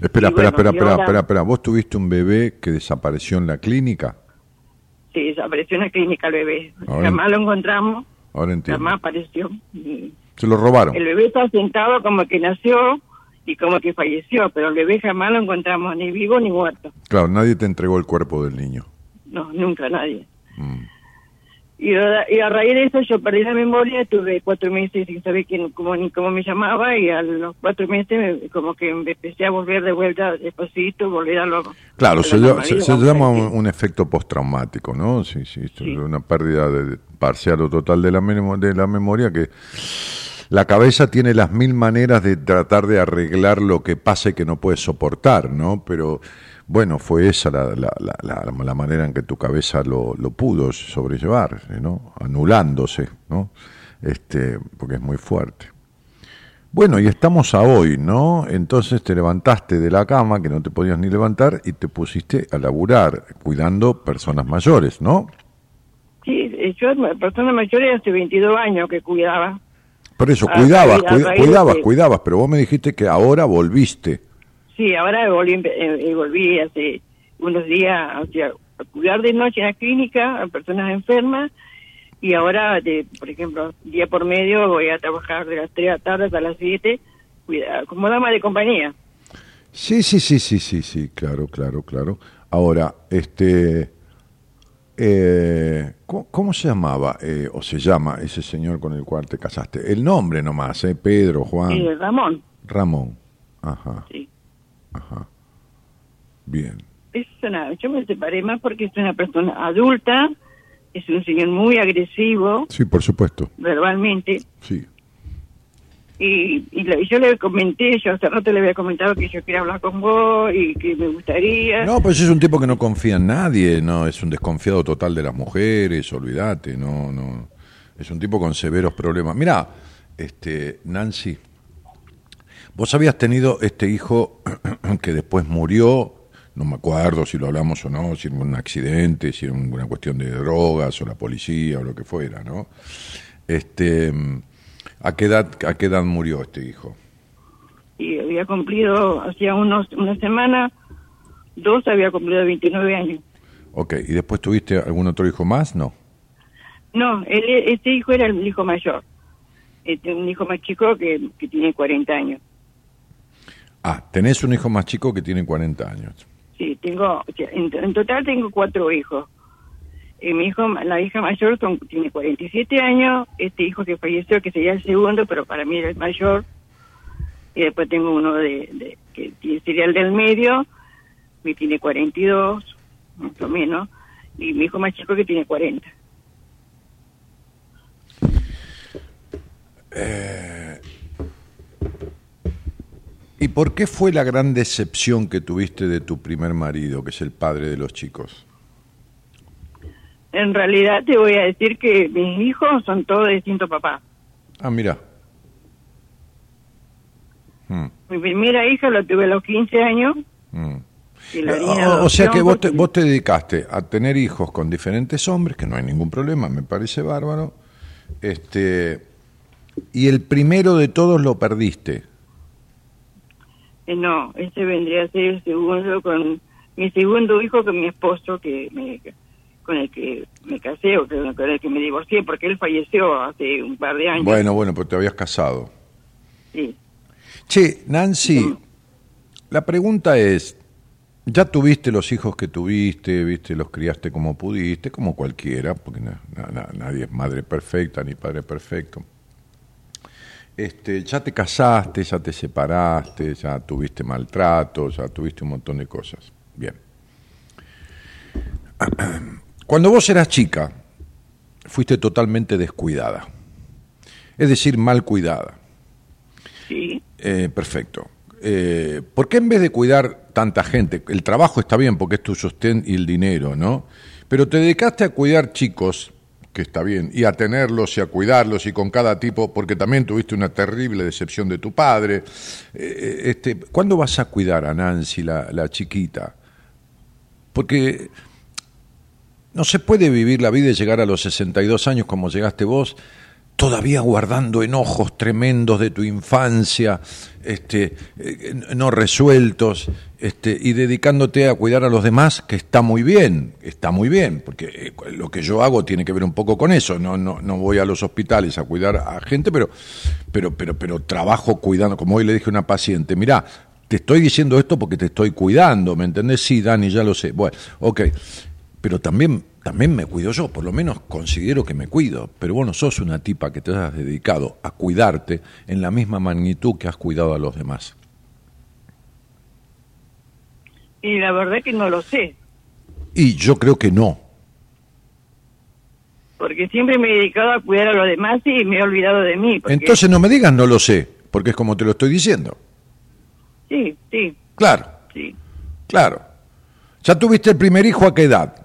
Espera, espera, espera, espera, espera, ¿Vos tuviste un bebé que desapareció en la clínica? Sí, desapareció en la clínica el bebé. jamás lo encontramos. Ahora entiendo. Jamás apareció. Se lo robaron. El bebé está sentado como que nació y como que falleció, pero el bebé jamás lo encontramos ni vivo ni muerto. Claro, nadie te entregó el cuerpo del niño. No, nunca nadie. Mm. Y, a raíz de eso yo perdí la memoria, tuve cuatro meses sin saber quién, cómo, ni cómo me llamaba y a los cuatro meses como que empecé a volver de vuelta despacito, volver a lo... Claro, se, llama un, efecto postraumático, ¿no? Sí, sí, una pérdida de, parcial o total de la, de la memoria que la cabeza tiene las mil maneras de tratar de arreglar lo que pasa y que no puede soportar, ¿no? Pero bueno, fue esa la, la, la, la manera en que tu cabeza lo, lo, pudo sobrellevar, ¿no? Anulándose, ¿no? Este, porque es muy fuerte. Bueno, y estamos a hoy, ¿no? Entonces te levantaste de la cama, que no te podías ni levantar, y te pusiste a laburar, cuidando personas mayores, ¿no? Sí, yo, persona mayor hace 22 años que cuidaba. Por eso, cuidabas, cuidabas, cuidabas, pero vos me dijiste que ahora volviste. Sí, ahora volví, eh, volví hace unos días a cuidar de noche en la clínica a personas enfermas y ahora, de, por ejemplo, día por medio voy a trabajar de las 3 de la tarde hasta las 7 como dama de compañía. Sí, sí, sí, sí, sí, sí, claro, claro, claro. Ahora, este, eh, ¿cómo, se llamaba eh, o se llama ese señor con el cual te casaste? El nombre nomás, ¿eh? Pedro, Juan. Ramón. Ramón, ajá. Sí. Ajá. Bien. Es una, yo me separé más porque es una persona adulta, es un señor muy agresivo. Sí, por supuesto. Verbalmente. Sí. Y, y, yo le comenté, yo hace rato le había comentado que yo quería hablar con vos y que me gustaría. No, pues es un tipo que no confía en nadie, no, es un desconfiado total de las mujeres, olvídate, no, no. Es un tipo con severos problemas. Mira, este, Nancy, vos habías tenido este hijo que después murió, no me acuerdo si lo hablamos o no, si era un accidente, si era una cuestión de drogas o la policía o lo que fuera, ¿no? Este ¿A qué edad, a qué edad murió este hijo? Y había cumplido, hacía unos, una semana, dos había cumplido 29 años. Ok, ¿y después tuviste algún otro hijo más? No. No, este hijo era el hijo mayor. Este, un hijo más chico que, que tiene 40 años. Ah, tenés un hijo más chico que tiene 40 años. Sí, tengo, en total tengo cuatro hijos mi hijo, la hija mayor tiene 47 años, este hijo que falleció, que sería el segundo, pero para mí era el mayor, y después tengo uno de, que sería el del medio, que tiene 42, más o menos, y mi hijo más chico que tiene 40. Eh, ¿Y por qué fue la gran decepción que tuviste de tu primer marido, que es el padre de los chicos? En realidad te voy a decir que mis hijos son todos de distinto papá. Ah, mira. Hmm. Mi primera hija la tuve a los 15 años. Hmm. o, sea que vos te, vos te dedicaste a tener hijos con diferentes hombres, que no hay ningún problema, me parece bárbaro. Este, y el primero de todos lo perdiste. Eh, no, ese vendría a ser el segundo con mi segundo hijo con mi esposo que me con el que me casé o con el que me divorcié, porque él falleció hace un par de años. Bueno, bueno, pues te habías casado. Sí. Che, Nancy, la pregunta es, ya tuviste los hijos que tuviste, viste, los criaste como pudiste, como cualquiera, porque nadie es madre perfecta ni padre perfecto. Este, ya te casaste, ya te separaste, ya tuviste maltrato, ya tuviste un montón de cosas. Bien. Cuando vos eras chica, fuiste totalmente descuidada, es decir, mal cuidada. Sí. Eh, perfecto. Eh, ¿Por qué en vez de cuidar tanta gente, el trabajo está bien porque es tu sostén y el dinero, ¿no? Pero te dedicaste a cuidar chicos, que está bien, y a tenerlos y a cuidarlos y con cada tipo, porque también tuviste una terrible decepción de tu padre. Eh, este, ¿Cuándo vas a cuidar a Nancy, la, la chiquita? Porque no se puede vivir la vida y llegar a los 62 años como llegaste vos, todavía guardando enojos tremendos de tu infancia, este, eh, no resueltos, este, y dedicándote a cuidar a los demás, que está muy bien, está muy bien, porque eh, lo que yo hago tiene que ver un poco con eso. No, no, no voy a los hospitales a cuidar a gente, pero, pero, pero, pero trabajo cuidando, como hoy le dije a una paciente, mirá, te estoy diciendo esto porque te estoy cuidando, ¿me entendés? Sí, Dani, ya lo sé. Bueno, ok pero también, también me cuido yo, por lo menos considero que me cuido, pero vos no sos una tipa que te has dedicado a cuidarte en la misma magnitud que has cuidado a los demás. Y la verdad que no lo sé. Y yo creo que no. Porque siempre me he dedicado a cuidar a los demás y me he olvidado de mí. Entonces no me digas no lo sé, porque es como te lo estoy diciendo. Sí, sí. Claro. Sí. Claro. ¿Ya tuviste el primer hijo a qué edad?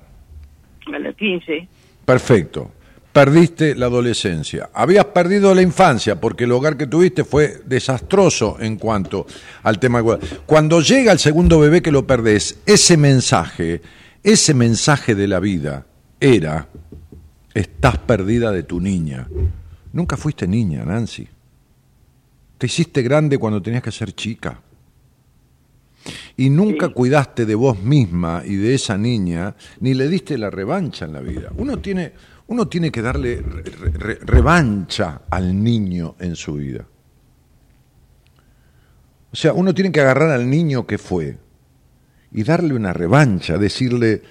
a los 15. Perfecto. Perdiste la adolescencia. Habías perdido la infancia porque el hogar que tuviste fue desastroso en cuanto al tema. Cuando llega el segundo bebé que lo perdés, ese mensaje, ese mensaje de la vida era, Estás perdida de tu niña. Nunca fuiste niña, Nancy. Te hiciste grande cuando tenías que ser chica. Y nunca cuidaste de vos misma y de esa niña, ni le diste la revancha en la vida. Uno tiene, uno tiene que darle revancha al niño en su vida. O sea, uno tiene que agarrar al niño que fue y darle una revancha, decirle,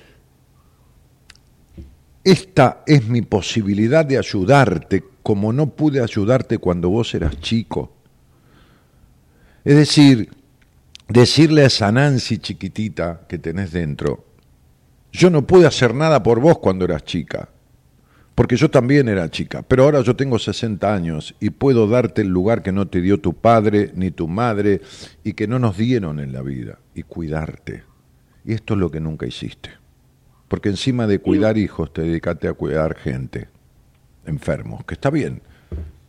esta es mi posibilidad de ayudarte como no pude ayudarte cuando vos eras chico. Es decir, decirle a esa Nancy chiquitita que tenés dentro, yo no pude hacer nada por vos cuando eras chica, porque yo también era chica, pero ahora yo tengo 60 años y puedo darte el lugar que no te dio tu padre ni tu madre y que no nos dieron en la vida, y cuidarte. Y esto es lo que nunca hiciste. Porque encima de cuidar hijos, te dedicaste a cuidar gente, enfermos, que está bien,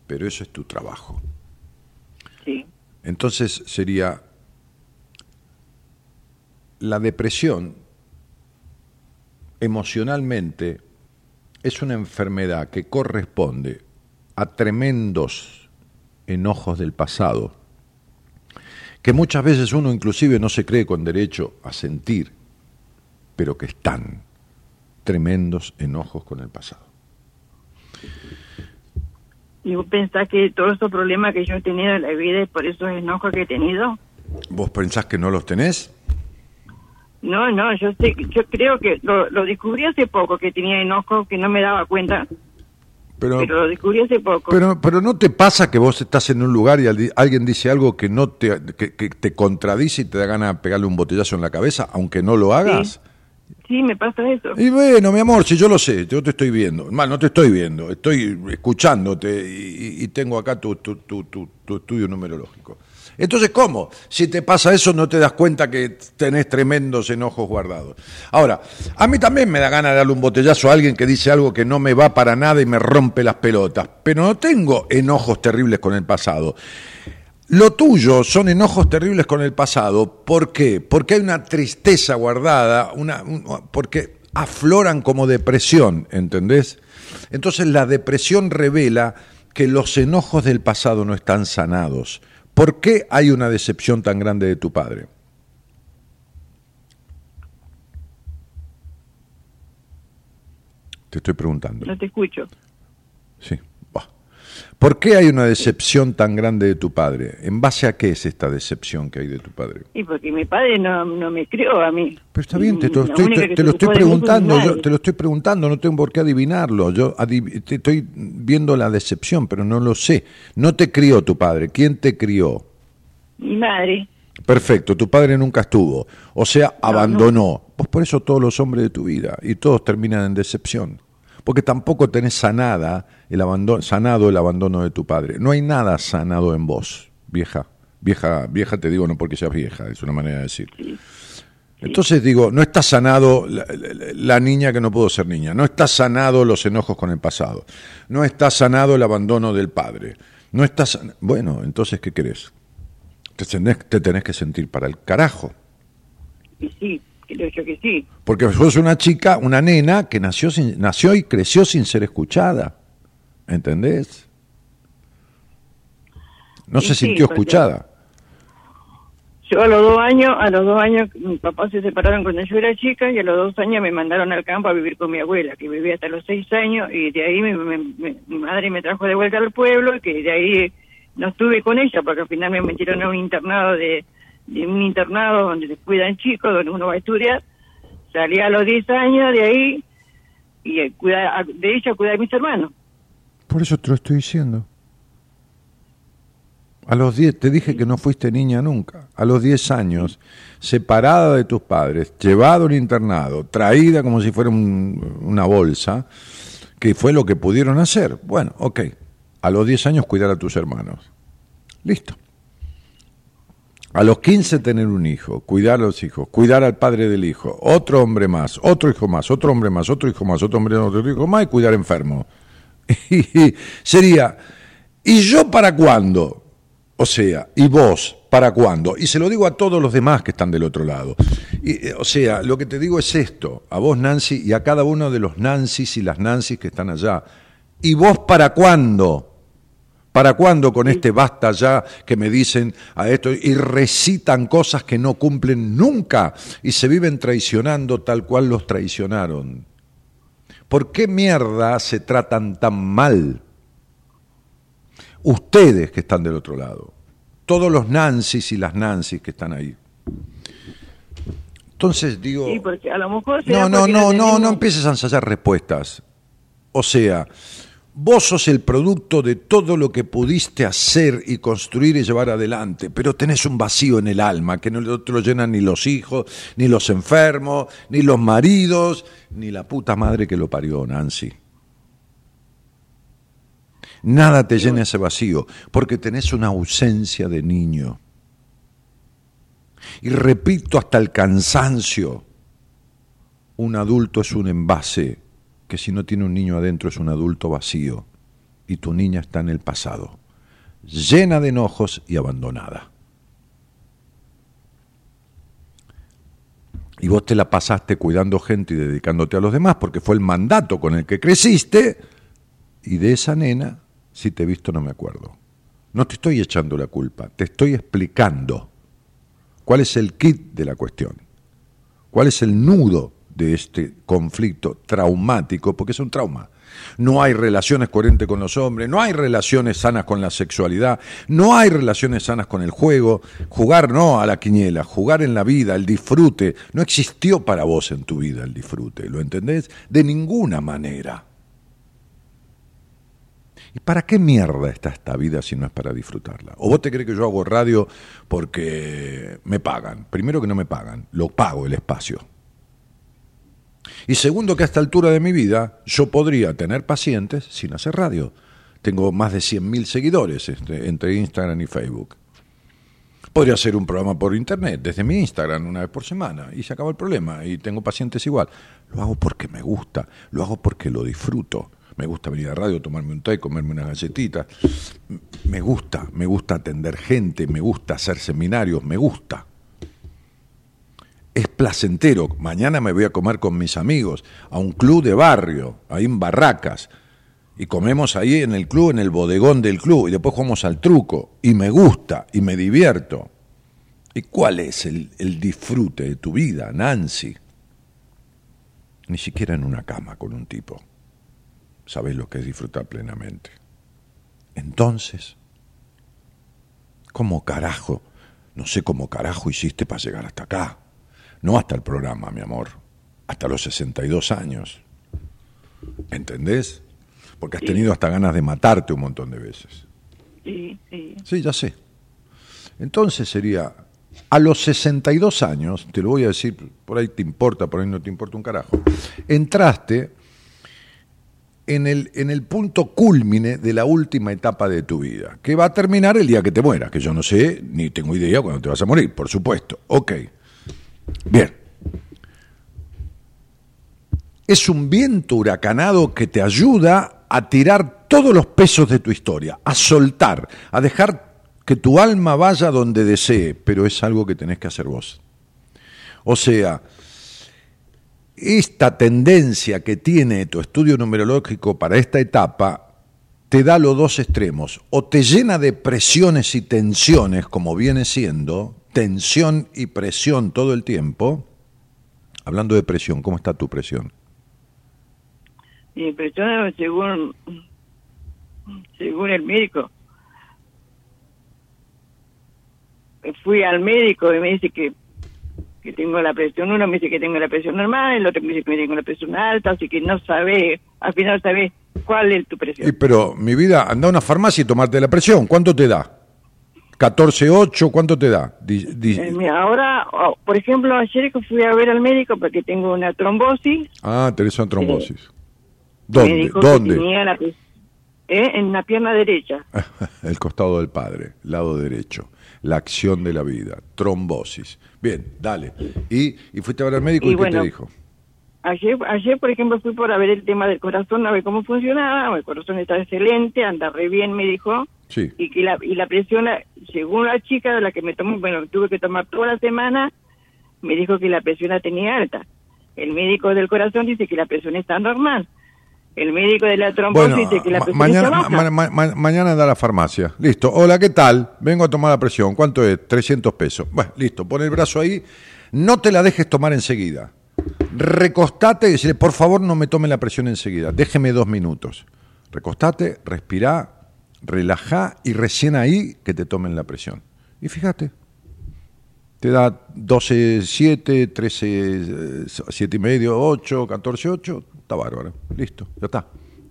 pero eso es tu trabajo. Sí. Entonces sería la depresión emocionalmente es una enfermedad que corresponde a tremendos enojos del pasado, que muchas veces uno inclusive no se cree con derecho a sentir, pero que están tremendos enojos con el pasado. ¿Y vos pensás que todos estos problemas que yo he tenido en la vida es por esos enojos que he tenido? ¿Vos pensás que no los tenés? No, no, yo sé, yo creo que lo, descubrí hace poco que tenía enojo, que no me daba cuenta. Pero, lo descubrí hace poco. Pero, pero no te pasa que vos estás en un lugar y alguien dice algo que no te, que, te contradice y te da ganas de pegarle un botellazo en la cabeza, aunque no lo hagas. Sí. me pasa eso. Y bueno, mi amor, si yo lo sé, yo te estoy viendo. Mal, no te estoy viendo, estoy escuchándote y, tengo acá tu, tu, tu, tu estudio numerológico. Entonces, ¿cómo? Si te pasa eso, no te das cuenta que tenés tremendos enojos guardados. Ahora, a mí también me da ganas de darle un botellazo a alguien que dice algo que no me va para nada y me rompe las pelotas, pero no tengo enojos terribles con el pasado. Lo tuyo son enojos terribles con el pasado. ¿Por qué? Porque hay una tristeza guardada, porque afloran como depresión, ¿entendés? Entonces la depresión revela que los enojos del pasado no están sanados. ¿Por qué hay una decepción tan grande de tu padre? Te estoy preguntando. No te escucho. Sí. ¿Por qué hay una decepción tan grande de tu padre? ¿En base a qué es esta decepción que hay de tu padre? Y porque mi padre no, me crió a mí. Pero está bien, te, lo estoy, te, lo estoy preguntando, yo te lo estoy preguntando, no tengo por qué adivinarlo. Yo te estoy viendo la decepción, pero no lo sé. No te crió tu padre. ¿Quién te crió? Mi madre. Perfecto, tu padre nunca estuvo. O sea, abandonó. Vos por eso todos los hombres de tu vida y todos terminan en decepción porque tampoco tenés sanada el abandono, sanado el abandono de tu padre. No hay nada sanado en vos, vieja. Vieja, vieja te digo no porque seas vieja, es una manera de decir. Entonces digo, no está sanado la, niña que no pudo ser niña, no está sanado los enojos con el pasado, no está sanado el abandono del padre, no está bueno, entonces ¿qué querés? Te tenés, te tenés que sentir para el carajo. Sí, que sí. Porque sos una chica, una nena que nació, sin, nació y creció sin ser escuchada. ¿Entendés? No se sintió escuchada. Yo a los dos años, a los dos años, mis papás se separaron cuando yo era chica y a los dos años me mandaron al campo a vivir con mi abuela, que vivía hasta los seis años y de ahí mi madre me trajo de vuelta al pueblo y que de ahí no estuve con ella porque al final me metieron a un internado de, de un internado donde se cuidan chicos, donde uno va a estudiar. Salí a los 10 años de ahí y cuida, de ella cuidar a mis hermanos. Por eso te lo estoy diciendo. A los 10, te dije que no fuiste niña nunca. A los 10 años, separada de tus padres, llevado al internado, traída como si fuera una bolsa, que fue lo que pudieron hacer. Bueno, ok. A los 10 años cuidar a tus hermanos. Listo. A los 15 tener un hijo, cuidar a los hijos, cuidar al padre del hijo, otro hombre más, otro hijo más, otro hombre más, otro hijo más, otro hombre más, otro hijo más y cuidar enfermo. Sería, ¿y yo para cuándo? O sea, ¿y vos para cuándo? Y se lo digo a todos los demás que están del otro lado. Y, eh, o sea, lo que te digo es esto, a vos Nancy y a cada uno de los Nancys y las Nancys que están allá. ¿Y vos para cuándo? ¿Para cuándo con este basta ya que me dicen a esto y recitan cosas que no cumplen nunca y se viven traicionando tal cual los traicionaron? ¿Por qué mierda se tratan tan mal? Ustedes que están del otro lado. Todos los Nancys y las Nancys que están ahí. Entonces digo... Sí, porque a lo mejor... No, no, no, no, no empieces a ensayar respuestas. O sea, Vos sos el producto de todo lo que pudiste hacer y construir y llevar adelante, pero tenés un vacío en el alma que no te lo llenan ni los hijos, ni los enfermos, ni los maridos, ni la puta madre que lo parió, Nancy. Nada te llena ese vacío, porque tenés una ausencia de niño. Y repito hasta el cansancio, un adulto es un envase que si no tiene un niño adentro es un adulto vacío y tu niña está en el pasado, llena de enojos y abandonada. Y vos te la pasaste cuidando gente y dedicándote a los demás porque fue el mandato con el que creciste y de esa nena, si te he visto no me acuerdo. No te estoy echando la culpa, te estoy explicando cuál es el kit de la cuestión, cuál es el nudo de este conflicto traumático, porque es un trauma. No hay relaciones coherentes con los hombres, no hay relaciones sanas con la sexualidad, no hay relaciones sanas con el juego. Jugar no a la quiniela, jugar en la vida, el disfrute. No existió para vos en tu vida el disfrute, ¿lo entendés? De ninguna manera. ¿Y para qué mierda está esta vida si no es para disfrutarla? ¿O vos te crees que yo hago radio porque me pagan? Primero que no me pagan, lo pago el espacio. Y segundo, que a esta altura de mi vida yo podría tener pacientes sin hacer radio. Tengo más de 100.000 seguidores este, entre Instagram y Facebook. Podría hacer un programa por internet, desde mi Instagram, una vez por semana, y se acabó el problema, y tengo pacientes igual. Lo hago porque me gusta, lo hago porque lo disfruto. Me gusta venir a radio, tomarme un té, comerme unas galletitas. Me gusta, me gusta atender gente, me gusta hacer seminarios, me gusta es placentero. Mañana me voy a comer con mis amigos a un club de barrio, ahí en Barracas. Y comemos ahí en el club, en el bodegón del club, y después jugamos al truco. Y me gusta, y me divierto. ¿Y cuál es el, disfrute de tu vida, Nancy? Ni siquiera en una cama con un tipo. Sabes lo que es disfrutar plenamente. Entonces, ¿cómo carajo? No sé cómo carajo hiciste para llegar hasta acá. No hasta el programa, mi amor, hasta los 62 años. ¿Entendés? Porque has tenido hasta ganas de matarte un montón de veces. Sí, sí. Sí, ya sé. Entonces sería, a los 62 años, te lo voy a decir, por ahí te importa, por ahí no te importa un carajo, entraste en el, en el punto culmine de la última etapa de tu vida, que va a terminar el día que te mueras, que yo no sé, ni tengo idea cuándo te vas a morir, por supuesto. Ok. Bien. Es un viento huracanado que te ayuda a tirar todos los pesos de tu historia, a soltar, a dejar que tu alma vaya donde desee, pero es algo que tenés que hacer vos. O sea, esta tendencia que tiene tu estudio numerológico para esta etapa te da los dos extremos, o te llena de presiones y tensiones, como viene siendo, tensión y presión todo el tiempo. Hablando de presión, ¿cómo está tu presión? Mi presión, según, según el médico, fui al médico y me dice que, que tengo la presión, uno me dice que tengo la presión normal, el otro me dice que tengo la presión alta, así que no sabe, al final sabe cuál es tu presión. pero mi vida, anda a una farmacia y tomarte la presión, ¿cuánto te da? 14.8, ¿cuánto te da? Eh, ahora, oh, por ejemplo, ayer que fui a ver al médico porque tengo una trombosis. Ah, tenés una trombosis. ¿Dónde? ¿Dónde? Eh, en la pierna derecha. el costado del padre, lado derecho. La acción de la vida, trombosis. Bien, dale. ¿Y, y fuiste a ver al médico y, qué te dijo? Ayer, ayer, por ejemplo, fui por a ver el tema del corazón, a ver cómo funcionaba. El corazón está excelente, anda re bien, me dijo. Sí. Y que la, y la presión, según la chica de la que me tomó, bueno, tuve que tomar toda la semana, me dijo que la presión la tenía alta. El médico del corazón dice que la presión está normal. El médico de la trombosis dice que la presión mañana, está baja. mañana anda a la farmacia. Listo. Hola, ¿qué tal? Vengo a tomar la presión. ¿Cuánto es? 300 pesos. Bueno, listo. Pon el brazo ahí. No te la dejes tomar enseguida. Recostate y decirle, por favor, no me tome la presión enseguida. Déjeme dos minutos. Recostate, respirá, relajá y recién ahí que te tomen la presión. Y fíjate, te da 12, 7, 13, 7 y medio, 8, 14, 8, está bárbaro, listo, ya está.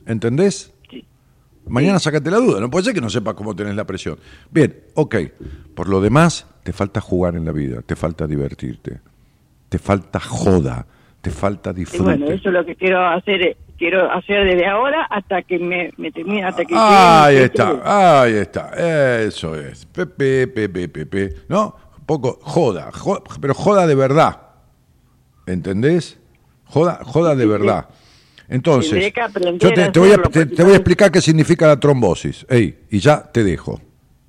¿Entendés? Sí. Mañana sácate la duda, no puede ser que no sepas cómo tenés la presión. Bien, ok. Por lo demás, te falta jugar en la vida, te falta divertirte, te falta joda, te falta Y disfrute. bueno, eso es lo que quiero hacer, eh, quiero hacer desde ahora hasta que me, me termine, hasta que Ahí está, ahí está, eso es. Pepe, pepe, pepe, ¿no? Poco joda, jo- pero joda de verdad. ¿Entendés? Joda, joda de verdad. Entonces, yo te, voy a, te- te voy a explicar qué significa la trombosis. Ey, y ya te dejo.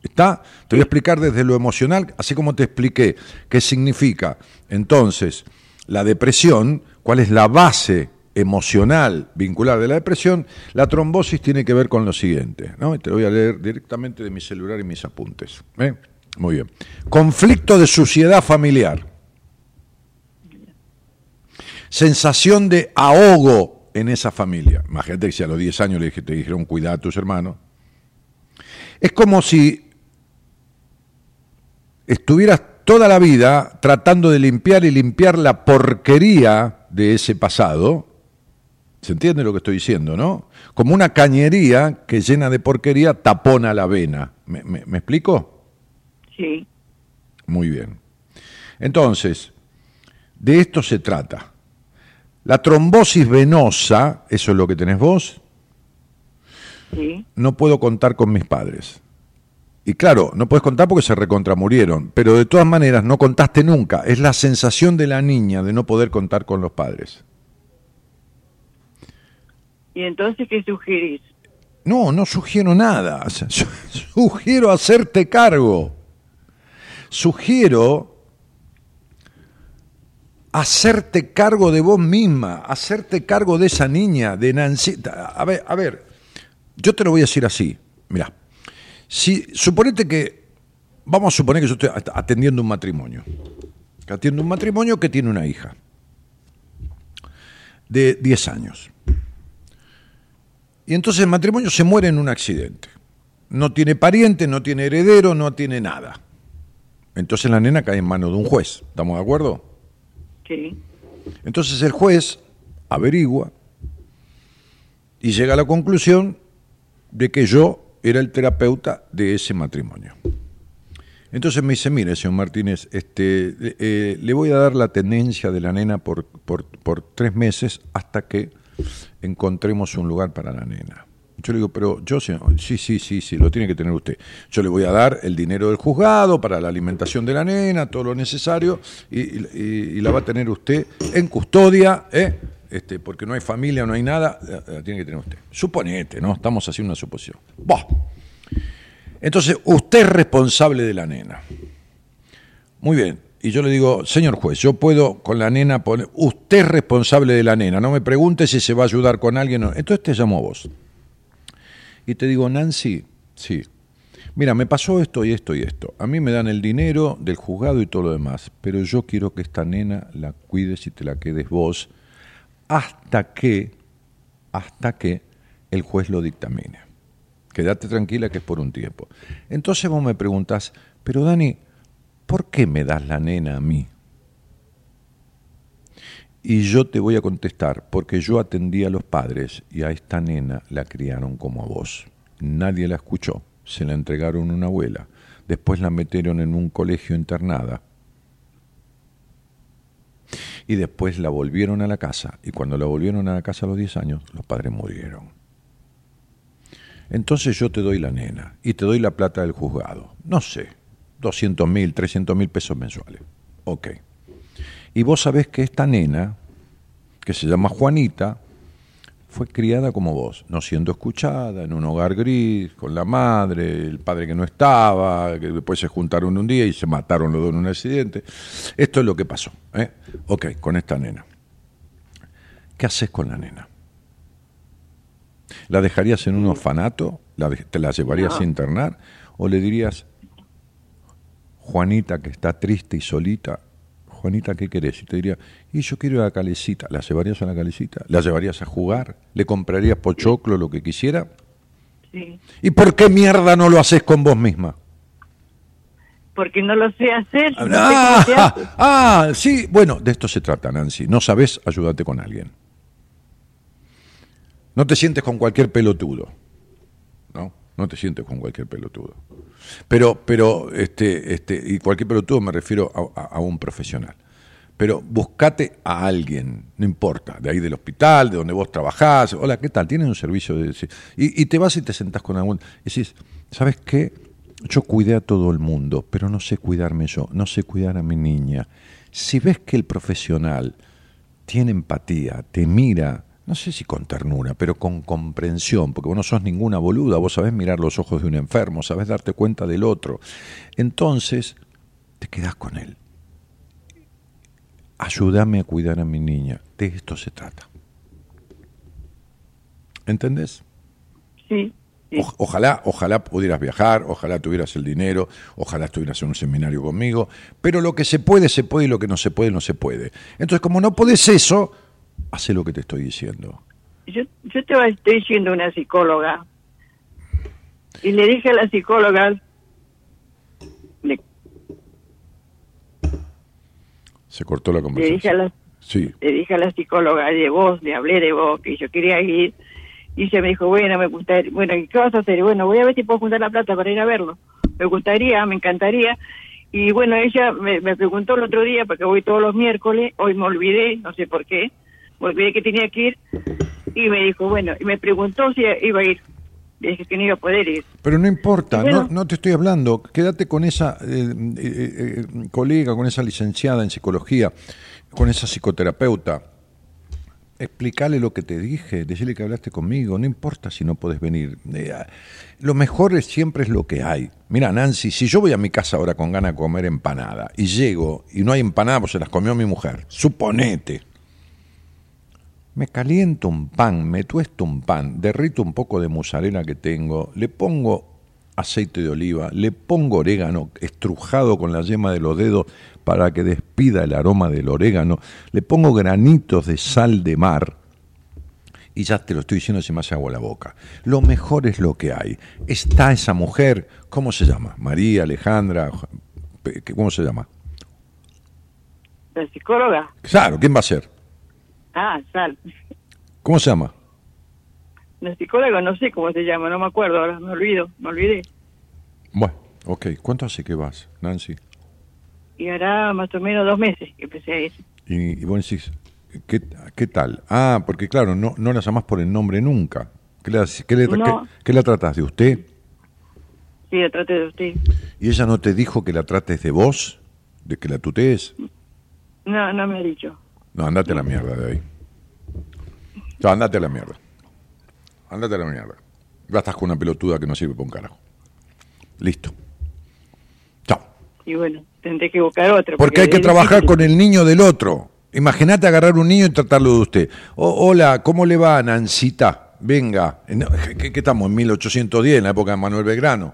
¿Está? Te voy a explicar desde lo emocional, así como te expliqué qué significa entonces la depresión, cuál es la base emocional vincular de la depresión. La trombosis tiene que ver con lo siguiente, ¿no? Te lo voy a leer directamente de mi celular y mis apuntes. ¿eh? Muy bien. Conflicto de suciedad familiar. Sensación de ahogo en esa familia. Imagínate que si a los 10 años le te dijeron cuidar a tus hermanos. Es como si estuvieras toda la vida tratando de limpiar y limpiar la porquería de ese pasado. ¿Se entiende lo que estoy diciendo, no? Como una cañería que llena de porquería tapona la vena. ¿Me, me- me explico? Sí, Muy bien. Entonces, de esto se trata. La trombosis venosa, eso es lo que tenés vos, sí. no puedo contar con mis padres. Y claro, no puedes contar porque se recontramurieron, pero de todas maneras no contaste nunca. Es la sensación de la niña de no poder contar con los padres. ¿Y entonces qué sugerís? No, no sugiero nada. Sugiero hacerte cargo. Sugiero hacerte cargo de vos misma, hacerte cargo de esa niña, de Nancy. A ver, a ver, yo te lo voy a decir así. Mira, si suponete que, vamos a suponer que yo estoy at- atendiendo un matrimonio. Que atiendo un matrimonio que tiene una hija de 10 años. Y entonces el matrimonio se muere en un accidente. No tiene pariente, no tiene heredero, no tiene nada. Entonces la nena cae en manos de un juez. ¿Estamos de acuerdo? Sí, Entonces el juez averigua y llega a la conclusión de que yo era el terapeuta de ese matrimonio. Entonces me dice, mire, señor Martínez, este, eh, le voy a dar la tenencia de la nena por, por, por tres meses hasta que encontremos un lugar para la nena. Yo le digo, pero yo, señor, sí, sí, sí, sí, lo tiene que tener usted. Yo le voy a dar el dinero del juzgado para la alimentación de la nena, todo lo necesario, y- y la va a tener usted en custodia, ¿eh? Este, porque no hay familia, no hay nada, la, tiene que tener usted. Suponete, ¿no? Estamos haciendo una suposición. Bah. Entonces, usted es responsable de la nena. Muy bien. Y yo le digo, señor juez, yo puedo con la nena poner. Usted es responsable de la nena. No me pregunte si se va a ayudar con alguien. no. Entonces te llamo a vos. Y te digo, Nancy, sí. Mira, me pasó esto y esto y esto. A mí me dan el dinero del juzgado y todo lo demás. Pero yo quiero que esta nena la cuides y te la quedes vos hasta que, hasta que el juez lo dictamine. Quédate tranquila que es por un tiempo. Entonces vos me preguntás, pero Dani, ¿por qué me das la nena a mí? Y yo te voy a contestar, porque yo atendí a los padres y a esta nena la criaron como a vos. Nadie la escuchó, se la entregaron a una abuela, después la metieron en un colegio internada y después la volvieron a la casa y cuando la volvieron a la casa a los 10 años, los padres murieron. Entonces yo te doy la nena y te doy la plata del juzgado. No sé, 200 mil, 300 mil pesos mensuales. Ok. Y vos sabés que esta nena, que se llama Juanita, fue criada como vos, no siendo escuchada, en un hogar gris, con la madre, el padre que no estaba, que después se juntaron un día y se mataron los dos en un accidente. Esto es lo que pasó. ¿eh? Ok, con esta nena. ¿Qué haces con la nena? ¿La dejarías en un orfanato? ¿Te la llevarías a internar? ¿O le dirías, Juanita que está triste y solita, Juanita, ¿qué querés? Y te diría, y yo quiero ir a la calecita. ¿La llevarías a la calecita? ¿La llevarías a jugar? ¿Le comprarías pochoclo, lo que quisiera? Sí. ¿Y por qué mierda no lo haces con vos misma? Porque no lo sé hacer. no sé Ah, hace. ah, sí, bueno, de esto se trata, Nancy. No sabes, ayúdate con alguien. No te sientes con cualquier pelotudo. ¿No? Te sientes con cualquier pelotudo. Pero, pero, este, este, y cualquier pelotudo me refiero a, un profesional. Pero buscate a alguien, no importa, de ahí del hospital, de donde vos trabajás. Hola, ¿qué tal? ¿Tienen un servicio de.? Y, y te vas y te sentás con algún. Y decís, ¿sabes qué? Yo cuidé a todo el mundo, pero no sé cuidarme yo, no sé cuidar a mi niña. Si ves que el profesional tiene empatía, te mira, no sé si con ternura, pero con comprensión, porque vos no sos ninguna boluda, vos sabés mirar los ojos de un enfermo, sabés darte cuenta del otro. Entonces, te quedás con él. Ayúdame a cuidar a mi niña. De esto se trata. ¿Entendés? Sí. sí. O- ojalá, ojalá pudieras viajar, ojalá tuvieras el dinero, ojalá estuvieras en un seminario conmigo, pero lo que se puede, se puede y lo que no se puede, no se puede. Entonces, como no podés eso, hace lo que te estoy diciendo. Yo, yo te estoy siendo una psicóloga. Y le dije a la psicóloga, le, Se cortó la le dije a conversación. la, Sí, le dije a la psicóloga de vos, le hablé de vos, que yo quería ir. Y se me dijo, bueno, me gustaría, bueno, ¿y qué vas a hacer? Bueno, voy a ver si puedo juntar la plata para ir a verlo. Me gustaría, me encantaría. Y bueno, ella me, me preguntó el otro día, porque voy todos los miércoles, hoy me olvidé, no sé por qué, olvidé que tenía que ir. Y me dijo, bueno, y me preguntó si iba a ir. Le dije que no iba a poder ir. pero no importa, Bueno. no, no te estoy hablando. Quédate con esa eh, eh, eh, colega, con esa licenciada en psicología, con esa psicoterapeuta. Explícale lo que te dije, decirle que hablaste conmigo, no importa si no puedes venir. Eh, lo mejor es, siempre es lo que hay. Mira, Nancy, si yo voy a mi casa ahora con ganas de comer empanada y llego y no hay empanada, pues se las comió mi mujer, suponete. Me caliento un pan, me tuesto un pan, derrito un poco de mozzarella que tengo, le pongo aceite de oliva, le pongo orégano estrujado con la yema de los dedos para que despida el aroma del orégano, le pongo granitos de sal de mar y ya te lo estoy diciendo se me hace agua la boca. Lo mejor es lo que hay. Está esa mujer, ¿cómo se llama? María, Alejandra, ¿cómo se llama? La psicóloga, Claro, ¿quién va a ser? Ah, Sal. ¿Cómo se llama? La psicóloga no sé cómo se llama, no me acuerdo, ahora me olvido, me olvidé. Bueno, ok. ¿Cuánto hace que vas, Nancy? Y hará más o menos dos meses que empecé a ir. Y, y vos decís, ¿qué, qué tal? Ah, porque claro, no, no la llamás por el nombre nunca. ¿Qué le, qué le, No. qué- qué la tratás de usted? Sí, la trate de usted. ¿Y ella no te dijo que la trates de vos? ¿De que la tutees? No, no me ha dicho. No, andate a la mierda de ahí. No, andate a la mierda. Andate a la mierda. Ya estás con una pelotuda que no sirve para un carajo. Listo. Chao. Y bueno, tendré que buscar otra. Porque hay que trabajar difícil. con el niño del otro. Imagínate agarrar un niño y tratarlo de usted. O- hola, ¿cómo le va, Nancita? Venga. ¿Qué, qué estamos? En 1810, en la época de Manuel Belgrano.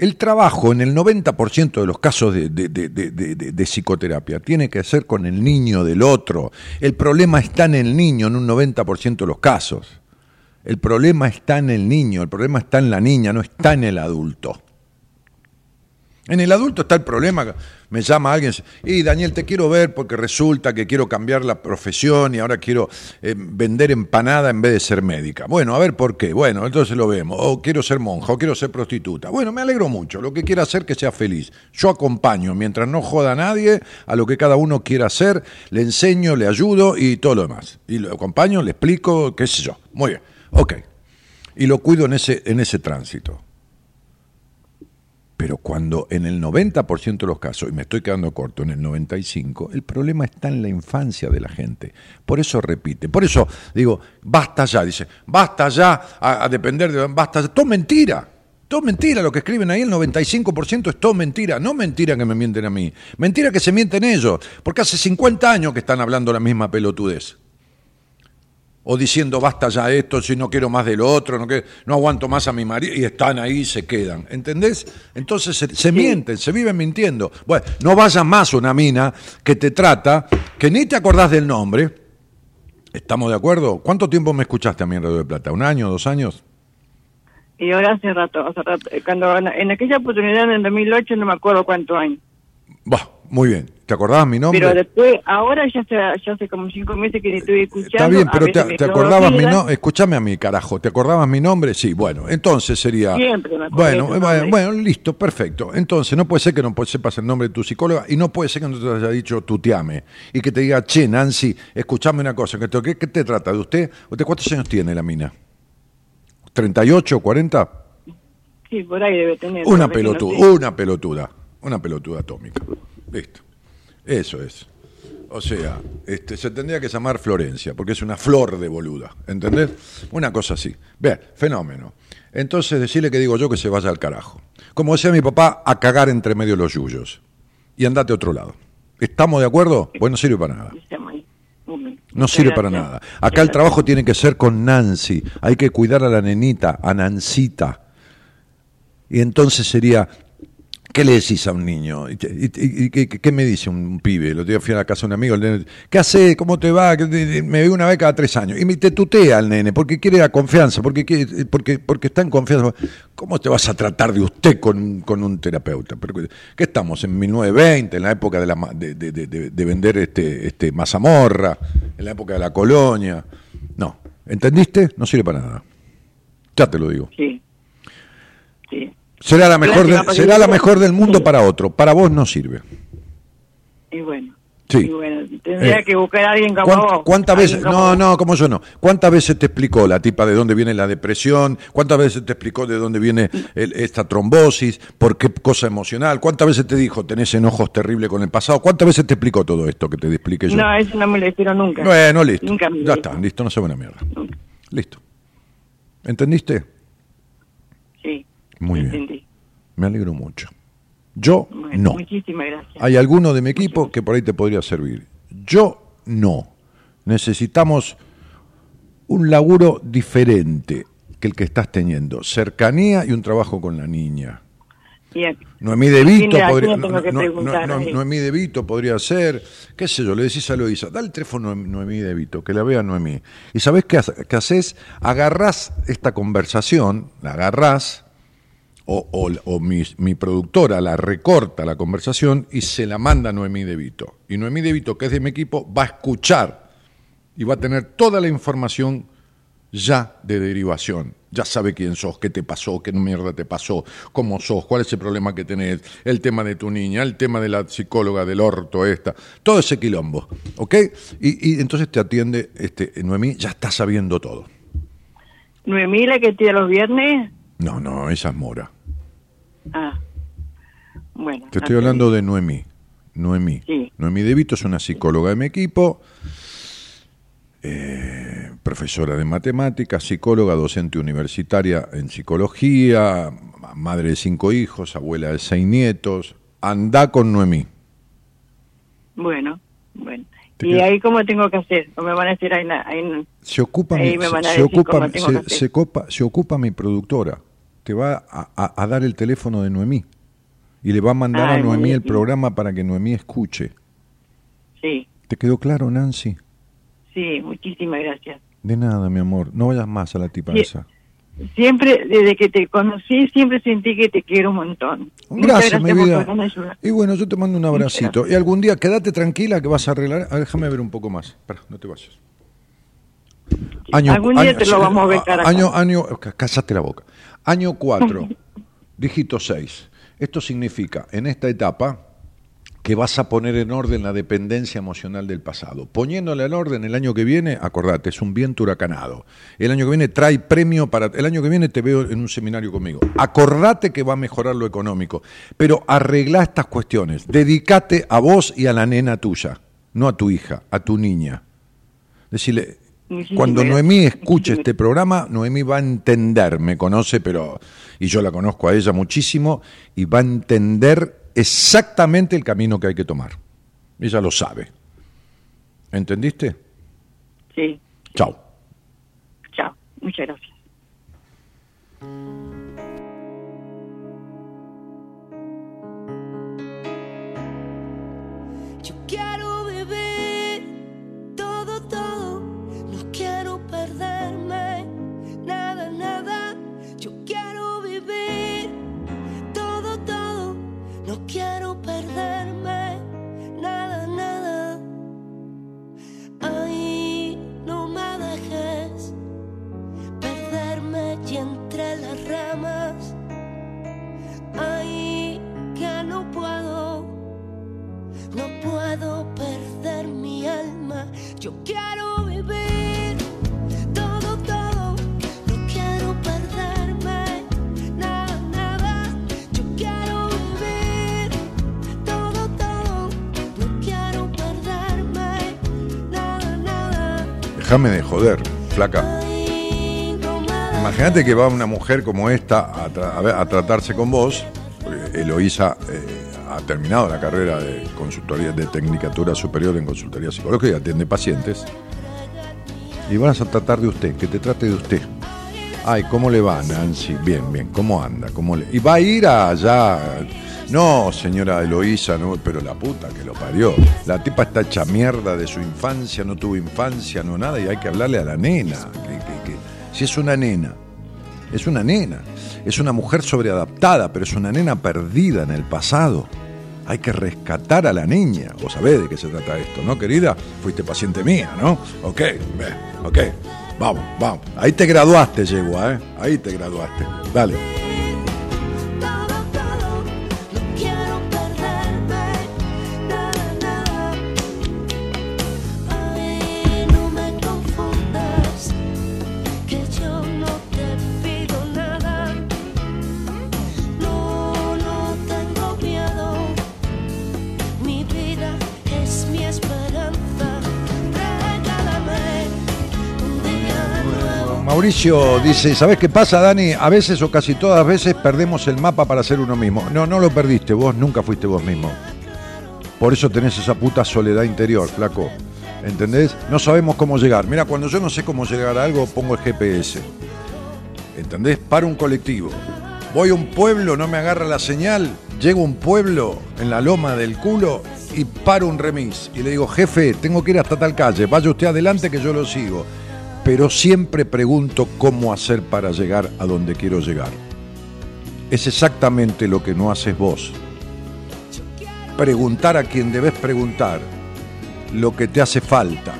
El trabajo en el 90% de los casos de, psicoterapia tiene que ser con el niño del otro. El problema está en el niño en un 90% de los casos. El problema está en el niño, el problema está en la niña, no está en el adulto. En el adulto está el problema. Me llama alguien y Daniel, te quiero ver porque resulta que quiero cambiar la profesión y ahora quiero eh, vender empanada en vez de ser médica. Bueno, a ver por qué. Bueno, entonces lo vemos. O quiero ser monja o quiero ser prostituta. Bueno, me alegro mucho. Lo que quiera hacer que sea feliz. Yo acompaño mientras no joda a nadie a lo que cada uno quiera hacer. Le enseño, le ayudo y todo lo demás. Y lo acompaño, le explico, qué sé yo. Muy bien. Ok. Y lo cuido en ese, en ese tránsito. Pero cuando en el 90% de los casos, y me estoy quedando corto, en el 95%, el problema está en la infancia de la gente. Por eso repite. Por eso digo, basta ya, dice, basta ya a, depender de... Basta ya. Todo mentira. Todo mentira, lo que escriben ahí, el 95% es todo mentira. No mentira que me mienten a mí. Mentira que se mienten ellos. Porque hace 50 años que están hablando la misma pelotudez o diciendo basta ya esto, si no quiero más de lo otro, no, no aguanto más a mi marido, y están ahí y se quedan. ¿Entendés? Entonces se, mienten, se viven mintiendo. Bueno, no vayas más a una mina que te trata, que ni te acordás del nombre. ¿Estamos de acuerdo? ¿Cuánto tiempo me escuchaste a mí en Radio de Plata? ¿Un año, dos años? Y ahora hace rato, hace rato. Cuando en aquella oportunidad en el 2008 no me acuerdo cuántos años. Bah, muy bien. ¿Te acordabas mi nombre? Pero después, ahora ya hace, ya hace como cinco meses que te estoy escuchando. Está bien, pero te, acordabas mi nombre. Escúchame a mí, carajo. ¿Te acordabas mi nombre? Sí, bueno, entonces sería. Siempre me bueno, bueno, bueno, listo, perfecto. Entonces, no puede ser que no sepas el nombre de tu psicóloga y no puede ser que no te haya dicho tuteame y que te diga, che, Nancy, escúchame una cosa. ¿Qué, qué te trata de usted? ¿Usted cuántos años tiene la mina? ¿38, 40? Sí, por ahí debe tener. Una pelotuda, una pelotuda, una pelotuda atómica. Listo. Eso es. O sea, este, se tendría que llamar Florencia, porque es una flor de boluda, ¿entendés? Una cosa así. Ve, fenómeno. Entonces decirle que digo yo que se vaya al carajo. Como decía mi papá, a cagar entre medio los yuyos. Y andate a otro lado. ¿Estamos de acuerdo? Pues no sirve para nada. No sirve para nada. Acá el trabajo tiene que ser con Nancy. Hay que cuidar a la nenita, a Nancita. Y entonces sería, ¿Qué le decís a un niño? ¿Y, qué, me dice un pibe? Lo día fui a la casa de un amigo, ¿qué hace? ¿Cómo te va? Me ve una vez cada tres años. Y me te tutea al nene, porque quiere la confianza, porque, porque, porque está en confianza. ¿Cómo te vas a tratar de usted con, con un terapeuta? ¿Qué estamos? ¿En 1920? ¿En la época de, la, de, de, vender este, este mazamorra? ¿En la época de la colonia? No. ¿Entendiste? No sirve para nada. Ya te lo digo. Sí. Sí. Será la mejor, será la mejor del mundo para otro, para vos no sirve. Y bueno. Sí. bueno, tendría eh, que buscar a alguien como vos. ¿Cuántas veces? No, no, como yo no. ¿Cuántas veces te explicó la tipa de dónde viene la depresión? ¿Cuántas veces te explicó de dónde viene esta trombosis? ¿Por qué cosa emocional? ¿Cuántas veces te dijo tenés enojos terribles con el pasado? ¿Cuántas veces te explicó todo esto que te explique yo? No, eso no me lo espero nunca. Bueno, listo. ya está, listo, no se buena mierda. Listo. ¿Entendiste? Muy bien. Me alegro mucho. Yo no. Muchísimas gracias. Hay alguno de mi equipo que por ahí te podría servir. Yo no. Necesitamos un laburo diferente que el que estás teniendo. Cercanía y un trabajo con la niña. Noemí De Vito podría, Noemí De Vito podría ser, qué sé yo, le decís a Loisa, dale el teléfono a Noemí De Vito, que la vea Noemí. Y sabés qué, qué haces? Agarrás esta conversación, la agarrás, o, mi, productora la recorta la conversación y se la manda a Noemí De Vito. Y Noemí De Vito, que es de mi equipo, va a escuchar y va a tener toda la información ya de derivación. Ya sabe quién sos, qué te pasó, qué mierda te pasó, cómo sos, cuál es el problema que tenés, el tema de tu niña, el tema de la psicóloga del orto esta, todo ese quilombo, ¿ok? Y, entonces te atiende este, Noemí, ya está sabiendo todo. ¿Noemí la que tiene los viernes? No, no, esa es Mora. Ah, bueno. Te estoy hablando de Noemí. Noemí. Noemí De Vito es una psicóloga de mi equipo, eh, profesora de matemáticas, psicóloga, docente universitaria en psicología, madre de cinco hijos, abuela de seis nietos. Anda con Noemí. Bueno, bueno. ¿Y ahí cómo tengo que hacer? ¿O me van a decir ahí, se ocupa mi, se, ocupa, se, se ocupa mi productora te va a, dar el teléfono de Noemí y le va a mandar a Noemí el programa para que Noemí escuche. Sí. ¿Te quedó claro, Nancy? Sí, muchísimas gracias. De nada, mi amor. No vayas más a la tipa esa. Siempre, desde que te conocí, siempre sentí que te quiero un montón. Gracias, mi vida. Y bueno, yo te mando un abracito. Y algún día, quédate tranquila que vas a arreglar. déjame ver un poco más. Espera, no te vayas. Año, algún día te lo vamos a ver cara Año, año, cállate la boca. Año 4, dígito 6. Esto significa, en esta etapa, que vas a poner en orden la dependencia emocional del pasado. Poniéndole en orden el año que viene, acordate, es un viento huracanado. El año que viene trae premio para... El año que viene te veo en un seminario conmigo. Acordate que va a mejorar lo económico, pero arregla estas cuestiones. Dedícate a vos y a la nena tuya, no a tu hija, a tu niña. Decirle, cuando Noemí escuche este programa, Noemí va a entender, me conoce, pero y yo la conozco a ella muchísimo y va a entender exactamente el camino que hay que tomar. Ella lo sabe. ¿Entendiste? Sí. Chao. Chao. Muchas gracias. Yo quiero ramas. Ay, que no puedo. No puedo perder mi alma. Yo quiero vivir todo, todo. No quiero perderme nada, nada. Yo quiero vivir todo, todo. No quiero perderme nada, nada. Déjame de joder, flaca. Imagínate que va una mujer como esta a, tratarse con vos. Eloísa eh, ha terminado la carrera de consultoría de tecnicatura superior en consultoría psicológica y atiende pacientes. Y vas a tratar de usted, que te trate de usted. Ay, ¿cómo le va, Nancy? Bien, bien, ¿cómo anda? ¿Cómo le... Y va a ir allá. No, señora Eloísa, no, pero la puta que lo parió. La tipa está hecha mierda de su infancia, no tuvo infancia, no nada, y hay que hablarle a la nena. Si es una nena, es una nena. Es una mujer sobreadaptada, pero es una nena perdida en el pasado. Hay que rescatar a la niña. Vos sabés de qué se trata esto, ¿no, querida? Fuiste paciente mía, ¿no? Ok, ok. Vamos, vamos. Ahí te graduaste, yegua, ¿eh? Ahí te graduaste. Dale. Mauricio dice, ¿sabés qué pasa, Dani? A veces o casi todas veces perdemos el mapa para ser uno mismo. No, no lo perdiste, vos nunca fuiste vos mismo. Por eso tenés esa puta soledad interior, flaco. ¿Entendés? No sabemos cómo llegar. Mira, cuando yo no sé cómo llegar a algo, pongo el GPS. ¿Entendés? Paro un colectivo. Voy a un pueblo, no me agarra la señal. Llego a un pueblo en la loma del culo y paro un remis. Y le digo, jefe, tengo que ir hasta tal calle. Vaya usted adelante que yo lo sigo. Pero siempre pregunto cómo hacer para llegar a donde quiero llegar. Es exactamente lo que no haces vos. Preguntar a quien debes preguntar lo que te hace falta.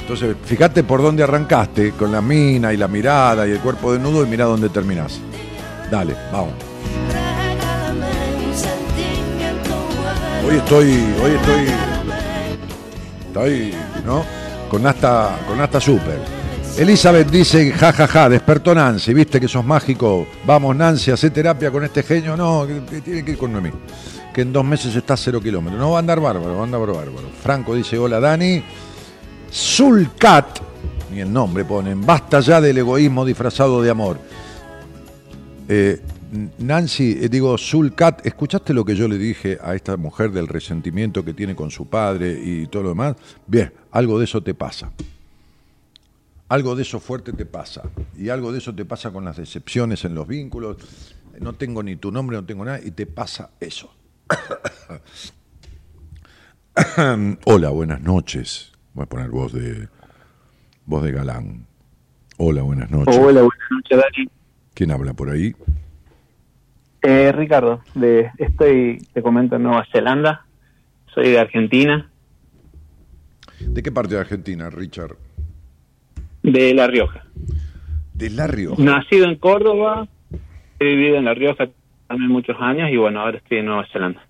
Entonces, fíjate por dónde arrancaste, con la mina y la mirada y el cuerpo desnudo, y mira dónde terminás. Dale, vamos. Hoy estoy, hoy estoy, estoy, ¿no? Con hasta, con hasta super. Elizabeth dice, ja, ja, ja, despertó Nancy, viste que sos mágico. Vamos, Nancy, hace terapia con este genio. No, que, que tiene que ir con Noemí. Que en dos meses está a cero kilómetros. No va a andar bárbaro, va a andar bárbaro. Franco dice, hola Dani. Zulcat, ni el nombre ponen, basta ya del egoísmo disfrazado de amor. Eh, Nancy, eh, digo, Zulcat, ¿escuchaste lo que yo le dije a esta mujer del resentimiento que tiene con su padre y todo lo demás? Bien, algo de eso te pasa. Algo de eso fuerte te pasa. Y algo de eso te pasa con las decepciones en los vínculos. No tengo ni tu nombre, no tengo nada, y te pasa eso. Hola, buenas noches. Voy a poner voz de voz de galán. Hola, buenas noches. Hola, buenas noches, Dani. ¿Quién habla por ahí? Eh, Ricardo, de, estoy, te comento, en Nueva Zelanda. Soy de Argentina, ¿De qué parte de Argentina, Richard? De La Rioja. De La Rioja. Nacido en Córdoba, he vivido en La Rioja también muchos años y bueno, ahora estoy en Nueva Zelanda.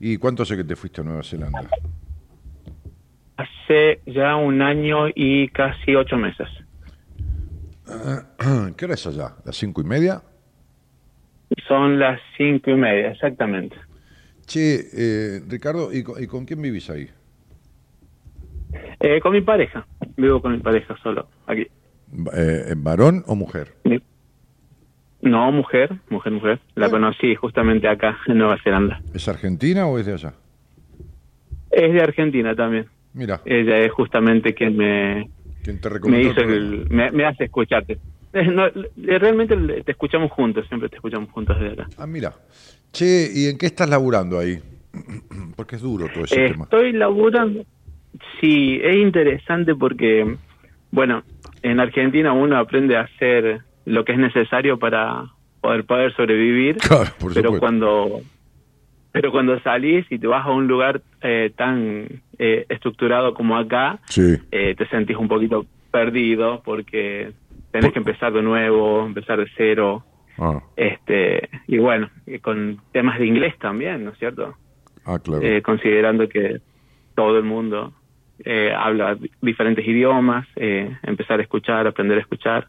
¿Y cuánto hace que te fuiste a Nueva Zelanda? Hace ya un año y casi ocho meses. ¿Qué hora es allá? ¿Las cinco y media? Son las cinco y media, exactamente. Che, eh, Ricardo, ¿y con, ¿y con quién vivís ahí? Eh, con mi pareja. Vivo con mi pareja solo, aquí. Eh, ¿Varón o mujer? No, mujer, mujer, mujer. La conocí justamente acá, en Nueva Zelanda. ¿Es argentina o es de allá? Es de Argentina también. Mira. Ella es justamente quien me, ¿Quién te me hizo el me, me hace escucharte. Eh, no, eh, realmente te escuchamos juntos, siempre te escuchamos juntos desde acá. Ah, mira. Che, ¿y en qué estás laburando ahí? Porque es duro todo ese tema. Estoy laburando. Sí, es interesante porque, bueno, en Argentina uno aprende a hacer lo que es necesario para poder poder sobrevivir. Claro, por pero supuesto. cuando pero cuando salís y te vas a un lugar eh, tan eh, estructurado como acá, Sí. eh, te sentís un poquito perdido porque tenés que empezar de nuevo, empezar de cero. Ah, este Y bueno, con temas de inglés también, ¿no es cierto? ah, claro. eh, considerando que todo el mundo eh, habla di- diferentes idiomas, eh, empezar a escuchar, aprender a escuchar.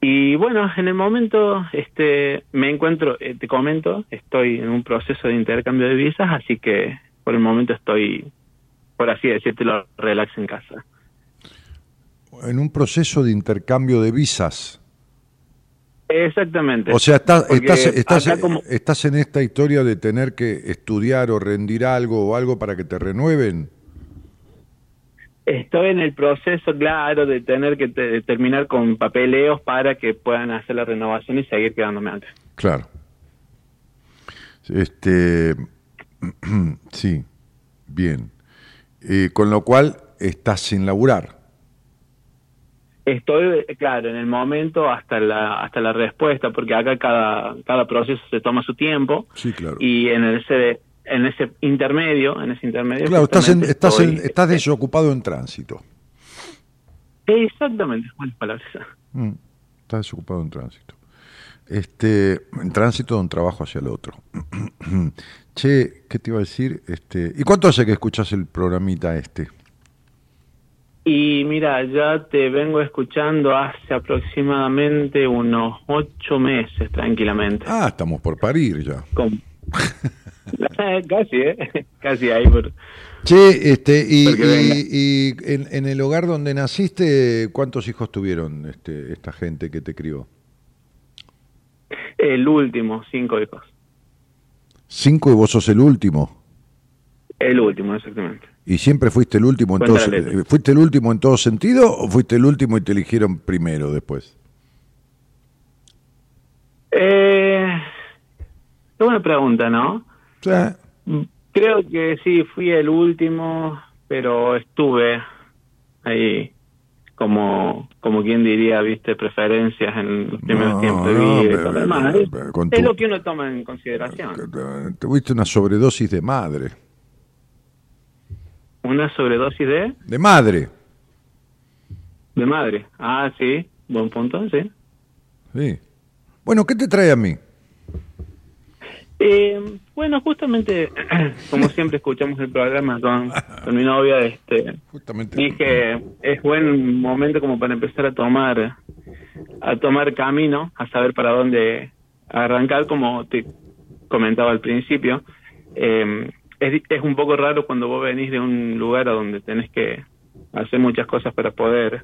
Y bueno, en el momento este me encuentro, eh, te comento, estoy en un proceso de intercambio de visas, así que por el momento estoy, por así decírtelo, relax en casa. En un proceso de intercambio de visas. Exactamente. O sea, estás, Porque estás, estás, acá como- estás en esta historia de tener que estudiar o rendir algo o algo para que te renueven. Estoy en el proceso, claro, de tener que te- terminar con papeleos para que puedan hacer la renovación y seguir quedándome antes. Claro. Este, sí, bien. Eh, con lo cual estás sin laburar. Estoy, claro, en el momento hasta la hasta la respuesta, porque acá cada cada proceso se toma su tiempo Sí, claro. y en ese en ese intermedio, en ese intermedio. Claro, estás, en- estás, en- estás desocupado en tránsito. Exactamente, buenas palabras. Mm, Estás desocupado en tránsito. Este, en tránsito de un trabajo hacia el otro. che, ¿qué te iba a decir? Este, ¿Y cuánto hace que escuchas el programita este? Y mira, ya te vengo escuchando hace aproximadamente unos ocho meses, tranquilamente. Ah, estamos por parir ya. Con- casi, ¿eh? Casi ahí. Por... Che, este, y, en, en el hogar donde naciste, ¿cuántos hijos tuvieron este, esta gente que te crió? El último, cinco hijos. Cinco y vos sos el último. El último, exactamente. ¿Y siempre fuiste el último en todo ¿Fuiste el último en todo sentido o fuiste el último y te eligieron primero después? Eh, qué buena pregunta, ¿no? Creo que sí, fui el último, pero estuve ahí como como quien diría, viste, preferencias en los primeros No, tiempos de no, vida. pero- pero- Es- pero con es tu- lo que uno toma en consideración. tuviste una sobredosis de madre. Una sobredosis de, De madre. de madre. Ah, sí, buen punto, sí. Sí. Bueno, ¿qué te trae a mí? Eh, bueno, justamente, como siempre escuchamos el programa con, con mi novia, este, Justamente. dije es buen momento como para empezar a tomar a tomar camino, a saber para dónde arrancar, como te comentaba al principio. Eh, es, es un poco raro cuando vos venís de un lugar a donde tenés que hacer muchas cosas para poder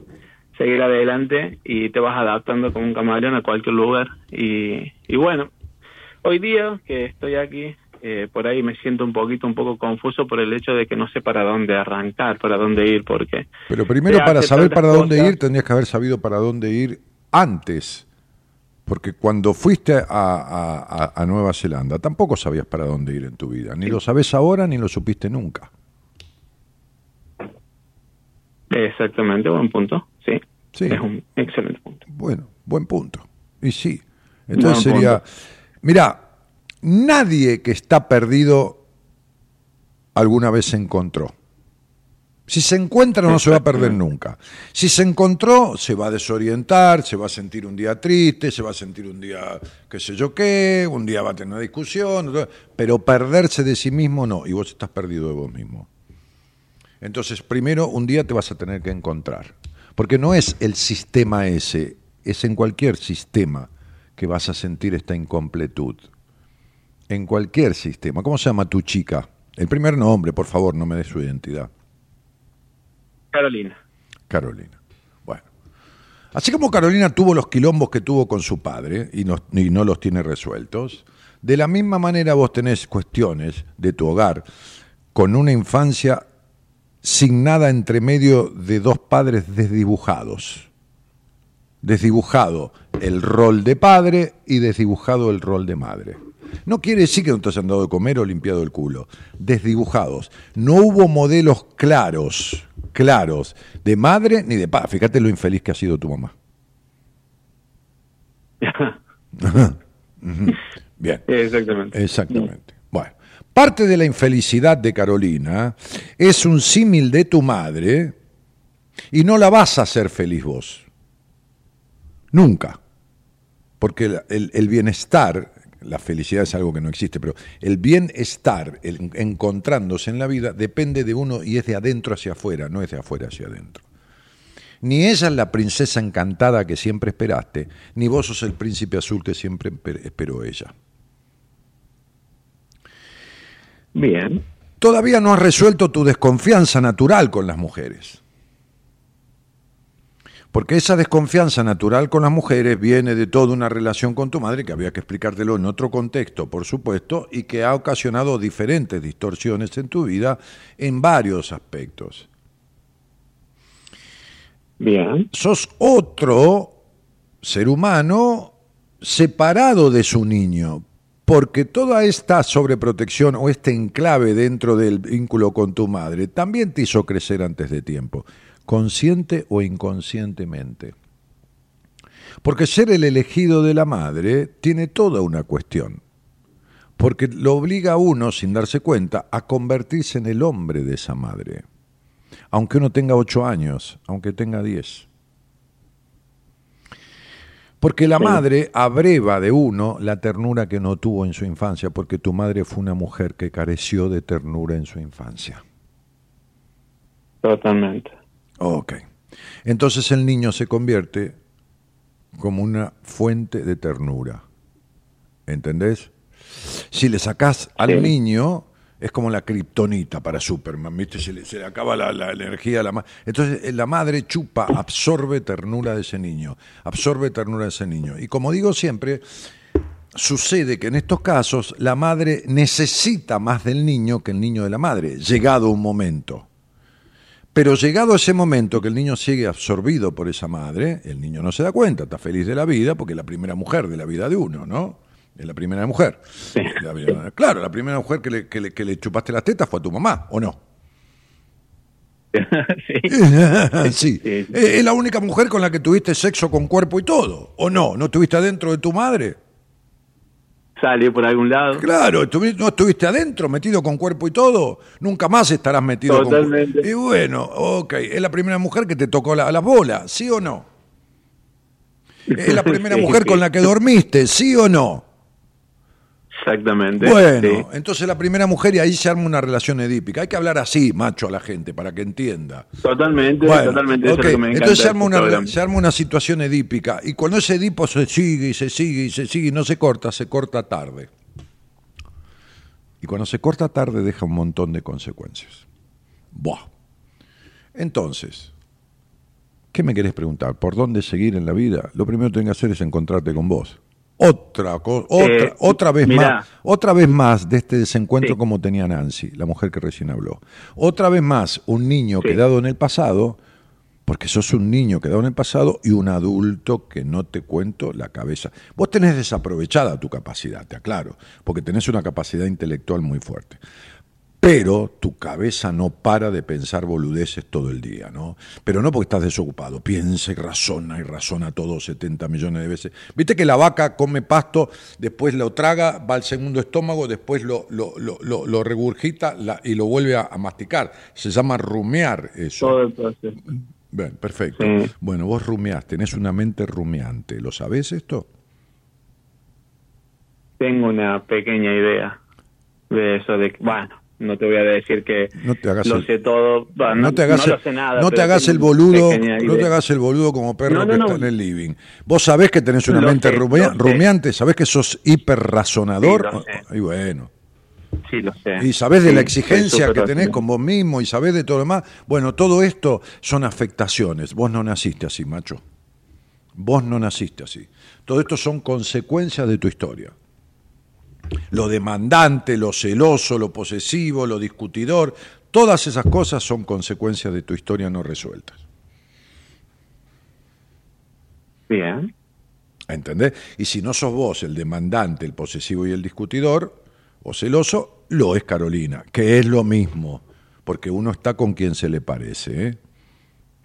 seguir adelante y te vas adaptando como un camaleón a cualquier lugar. Y, y bueno, hoy día que estoy aquí, eh, por ahí me siento un poquito, un poco confuso por el hecho de que no sé para dónde arrancar, para dónde ir, porque... Pero primero, para saber para dónde ir, tendrías que haber sabido para dónde ir antes. Porque cuando fuiste a, a- Nueva Zelanda, tampoco sabías para dónde ir en tu vida. Ni lo sabes ahora, ni lo supiste nunca. Exactamente, buen punto, sí. Sí. Es un excelente punto. Bueno, buen punto. Y sí. Entonces Buen sería, mira, nadie que está perdido alguna vez se encontró. Si se encuentra no se va a perder nunca. Si se encontró, se va a desorientar, se va a sentir un día triste, se va a sentir un día qué sé yo qué, un día va a tener una discusión, pero perderse de sí mismo no, y vos estás perdido de vos mismo. Entonces, primero, un día te vas a tener que encontrar, porque no es el sistema ese, es en cualquier sistema que vas a sentir esta incompletud. En cualquier sistema. ¿Cómo se llama tu chica? El primer nombre, por favor, no me des su identidad. Carolina. Carolina. Bueno. Así como Carolina tuvo los quilombos que tuvo con su padre y no, y no los tiene resueltos, de la misma manera vos tenés cuestiones de tu hogar con una infancia signada entre medio de dos padres desdibujados. Desdibujado el rol de padre y desdibujado el rol de madre. No quiere decir que no te hayan dado de comer o limpiado el culo. Desdibujados. No hubo modelos claros, claros, de madre ni de padre. Fíjate lo infeliz que ha sido tu mamá. Bien. Exactamente. Exactamente. Bueno, parte de la infelicidad de Carolina es un símil de tu madre y no la vas a hacer feliz vos. Nunca. Porque el, el- el bienestar, la felicidad es algo que no existe, pero el bienestar, el encontrándose en la vida, depende de uno y es de adentro hacia afuera, no es de afuera hacia adentro. Ni ella es la princesa encantada que siempre esperaste, ni vos sos el príncipe azul que siempre esperó ella. Bien. Todavía no has resuelto tu desconfianza natural con las mujeres. Porque esa desconfianza natural con las mujeres viene de toda una relación con tu madre, que había que explicártelo en otro contexto, por supuesto, y que ha ocasionado diferentes distorsiones en tu vida en varios aspectos. Bien. Sos otro ser humano separado de su niño, porque toda esta sobreprotección o este enclave dentro del vínculo con tu madre también te hizo crecer antes de tiempo, consciente o inconscientemente. Porque ser el elegido de la madre tiene toda una cuestión, porque lo obliga a uno, sin darse cuenta, a convertirse en el hombre de esa madre, aunque uno tenga ocho años, aunque tenga diez. Porque la madre abreva de uno la ternura que no tuvo en su infancia, porque tu madre fue una mujer que careció de ternura en su infancia. Totalmente. Ok. Entonces el niño se convierte como una fuente de ternura. ¿Entendés? Si le sacás al Sí. niño, es como la kriptonita para Superman, ¿viste? Se le, se le acaba la, la energía a la madre. Entonces eh, la madre chupa, absorbe ternura de ese niño, absorbe ternura de ese niño. Y como digo siempre, sucede que en estos casos la madre necesita más del niño que el niño de la madre, llegado un momento. Pero llegado ese momento que el niño sigue absorbido por esa madre, el niño no se da cuenta, está feliz de la vida, porque es la primera mujer de la vida de uno, ¿no? Es la primera mujer. La vida- claro, la primera mujer que le, que, le, que le chupaste las tetas fue a tu mamá, ¿o no? sí. Eh, Es la única mujer con la que tuviste sexo con cuerpo y todo, ¿o no? ¿No estuviste adentro de tu madre? Salió por algún lado. Claro, no estuviste adentro, metido con cuerpo y todo. Nunca más estarás metido con Totalmente. cuerpo. Y bueno, ok, es la primera mujer que te tocó la, las bolas, ¿sí o no? Es la primera mujer con la que dormiste, ¿sí o no? Exactamente. Bueno, sí. entonces la primera mujer y ahí se arma una relación edípica. Hay que hablar así, macho, a la gente, para que entienda. Totalmente, Bueno, totalmente. Eso ok, es lo que me encanta Entonces se arma, una, se arma una situación edípica y cuando ese edipo se sigue y se sigue y se sigue y no se corta, se corta tarde. Y cuando se corta tarde deja un montón de consecuencias. Buah. Entonces, ¿qué me querés preguntar? ¿Por dónde seguir en la vida? Lo primero que tengo que hacer es encontrarte con vos. Otra cosa, otra, Eh, otra vez mirá. más, otra vez más de este desencuentro Sí. como tenía Nancy, la mujer que recién habló. Otra vez más, un niño Sí. quedado en el pasado, porque sos un niño quedado en el pasado y un adulto que no te cuento la cabeza. Vos tenés desaprovechada tu capacidad, te aclaro, porque tenés una capacidad intelectual muy fuerte. Pero tu cabeza no para de pensar boludeces todo el día, ¿no? Pero no porque estás desocupado, piensa y razona y razona todo 70 millones de veces. Viste que la vaca come pasto, después lo traga, va al segundo estómago, después lo, lo, lo, lo regurgita y lo vuelve a, masticar. Se llama rumear eso. Todo el proceso. Bien, perfecto. Bueno, vos rumeás, tenés una mente rumiante, ¿lo sabés esto? Tengo una pequeña idea de eso, de bueno, no te voy a decir que no te hagas lo el, sé todo, no, te hagas no lo sé nada. No te hagas el boludo, no te hagas el boludo como perro que está en el living. Vos sabés que tenés una mente rumiante, sabés que sos hiperrazonador. Sí, y bueno. Sí, lo sé. Y sabés de la exigencia que tenés con vos mismo y sabés de todo lo demás. Bueno, todo esto son afectaciones. Vos no naciste así, macho. Vos no naciste así. Todo esto son consecuencias de tu historia lo demandante, lo celoso, lo posesivo, lo discutidor, todas esas cosas son consecuencias de tu historia no resueltas. Bien. ¿Entendés? Y si no sos vos el demandante, el posesivo y el discutidor, o celoso, lo es Carolina, que es lo mismo, porque uno está con quien se le parece. ¿eh?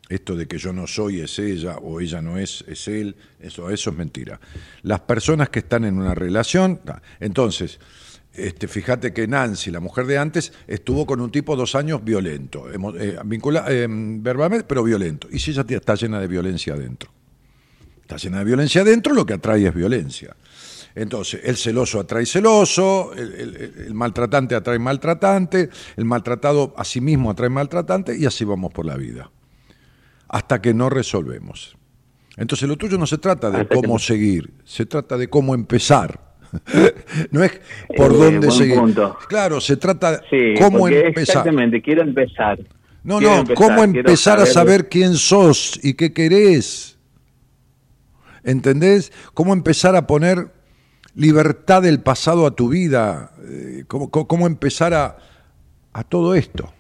Esto de que yo no soy es ella o ella no es es él, eso, eso es mentira. Las personas que están en una relación, entonces, este, fíjate que Nancy, la mujer de antes, estuvo con un tipo dos años violento, eh, eh, verbalmente, pero violento. Y si ella está llena de violencia adentro. Está llena de violencia adentro, lo que atrae es violencia. Entonces, el celoso atrae celoso, el, maltratante atrae maltratante, el maltratado a sí mismo atrae maltratante y así vamos por la vida hasta que no resolvemos. Entonces lo tuyo no se trata de cómo seguir, se trata de cómo empezar. no es por eh, dónde seguir. Claro, se trata de cómo empezar. Exactamente, quiero empezar. No, no, cómo empezar a saber quién sos y qué querés. ¿Entendés? Cómo empezar a poner libertad del pasado a tu vida. Eh, cómo, cómo empezar a, a todo esto.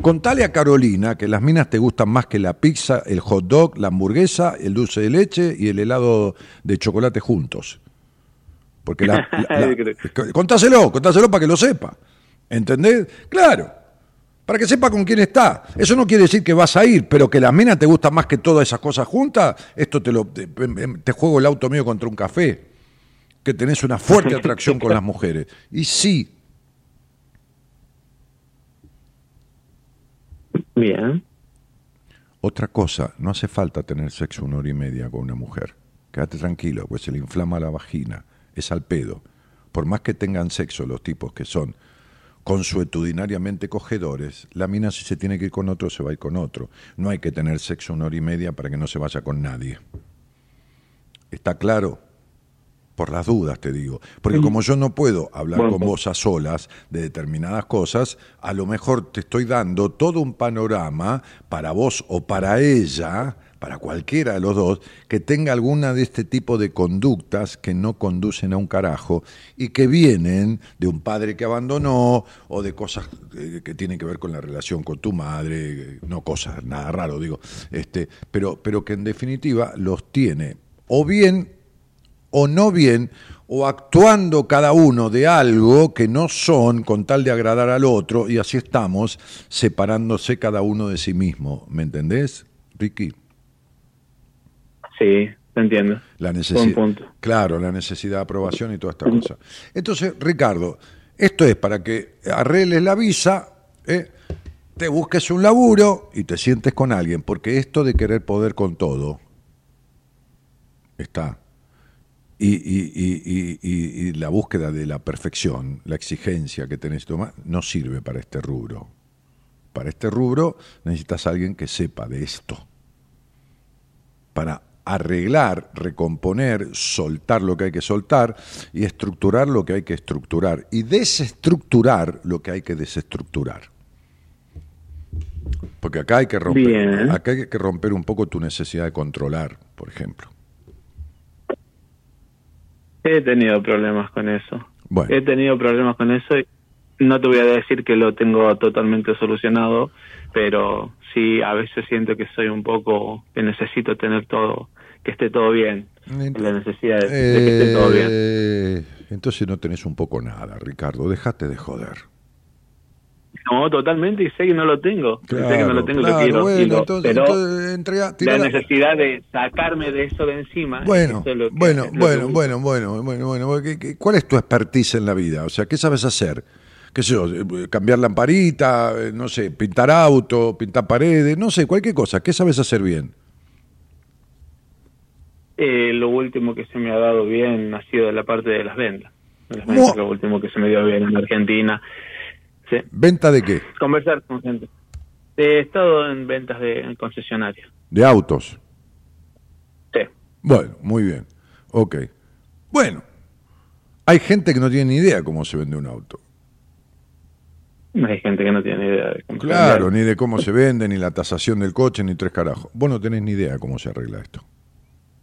Contale a Carolina que las minas te gustan más que la pizza, el hot dog, la hamburguesa, el dulce de leche y el helado de chocolate juntos. Porque la, contáselo, contáselo para que lo sepa. ¿Entendés? Claro. Para que sepa con quién está. Eso no quiere decir que vas a ir, pero que las minas te gustan más que todas esas cosas juntas, esto te lo te, te juego el auto mío contra un café. Que tenés una fuerte atracción con las mujeres. Y sí, Bien. Otra cosa, no hace falta tener sexo una hora y media con una mujer. Quédate tranquilo, pues se le inflama la vagina. Es al pedo. Por más que tengan sexo los tipos que son consuetudinariamente cogedores, la mina si se tiene que ir con otro, se va a ir con otro. No hay que tener sexo una hora y media para que no se vaya con nadie. ¿Está claro? Por las dudas te digo, porque como yo no puedo hablar con vos a solas de determinadas cosas, a lo mejor te estoy dando todo un panorama para vos o para ella, para cualquiera de los dos, que tenga alguna de este tipo de conductas que no conducen a un carajo y que vienen de un padre que abandonó o de cosas que, que tienen que ver con la relación con tu madre, no cosas, nada raro digo, este, pero, pero que en definitiva los tiene o bien o no bien, o actuando cada uno de algo que no son con tal de agradar al otro, y así estamos separándose cada uno de sí mismo. ¿Me entendés, Ricky? Sí, te entiendo. La necesidad, claro, la necesidad de aprobación y toda esta cosa. Entonces, Ricardo, esto es para que arregles la visa, ¿eh? te busques un laburo y te sientes con alguien, porque esto de querer poder con todo está y, y, y, la búsqueda de la perfección, la exigencia que tenés tomar, no sirve para este rubro. Para este rubro necesitas a alguien que sepa de esto. Para arreglar, recomponer, soltar lo que hay que soltar y estructurar lo que hay que estructurar y desestructurar lo que hay que desestructurar. Porque acá hay que romper, acá hay que romper un poco tu necesidad de controlar, por ejemplo. He tenido problemas con eso. He tenido problemas con eso y no te voy a decir que lo tengo totalmente solucionado, pero sí a veces siento que soy un poco que necesito tener todo, que esté todo bien, la necesidad de, que esté todo bien. Eh, Entonces no tenés un poco nada, Ricardo. Dejate de joder. No, totalmente, y sé que no lo tengo. sé que no lo tengo, lo quiero. Bueno, entonces, pero entonces, entrega- tirá la necesidad de sacarme de eso de encima. Bueno, es que- bueno, bueno, bueno, bueno, bueno, bueno. ¿Qué- qué- ¿Cuál es tu expertise en la vida? O sea, ¿qué sabes hacer? ¿Qué sé yo? Cambiar lamparita, eh, no sé, pintar auto, pintar paredes, no sé, cualquier cosa. ¿Qué sabes hacer bien? Eh, lo último que se me ha dado bien ha sido la parte de las ventas. De las ventas, Lo último que se me dio bien en Argentina. Sí. ¿Venta de qué? Conversar con gente. He estado en ventas de concesionarios. De autos. Sí. Bueno, muy bien. Ok. Bueno, hay gente que no tiene ni idea cómo se vende un auto. Hay gente que no tiene idea de cómo Claro, ni de cómo se vende, ni la tasación del coche, ni tres carajos. Vos no tenés ni idea cómo se arregla esto.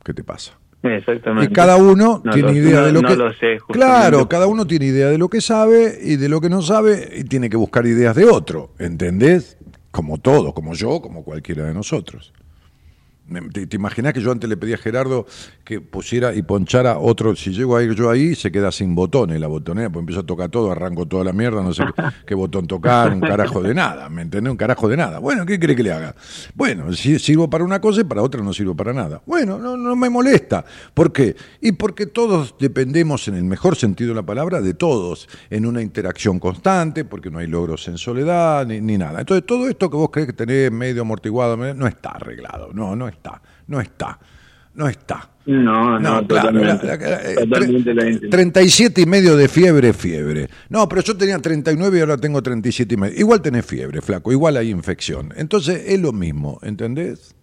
¿Qué te pasa? Exactamente. Y cada uno No tiene lo- idea no- de lo no que. lo sé, claro, cada uno tiene idea de lo que sabe y de lo que no sabe y tiene que buscar ideas de otro. ¿Entendés? Como todo, como yo, como cualquiera de nosotros. ¿Te, te imaginás que yo antes le pedí a Gerardo que pusiera y ponchara otro? Si llego a ir yo ahí, se queda sin botones la botonera, pues empiezo a tocar todo, arranco toda la mierda, no sé qué, botón tocar, un carajo de nada, ¿me entendés? Un carajo de nada. Bueno, ¿qué quiere que le haga? Bueno, si sirvo para una cosa y para otra no sirvo para nada. Bueno, no, no me molesta. ¿Por qué? Y porque todos dependemos, en el mejor sentido de la palabra, de todos, en una interacción constante, porque no hay logros en soledad ni, ni nada. Entonces, todo esto que vos crees que tenés medio amortiguado, no está arreglado. No, no está. No está. No está. No, no, No, claro, totalmente. la- la- la- eh, Totalmente lo tre- entiendo. 37 y medio de fiebre, fiebre. No, pero yo tenía 39 y ahora tengo 37 y medio. Igual tenés fiebre, flaco, igual hay infección. Entonces es lo mismo, ¿entendés?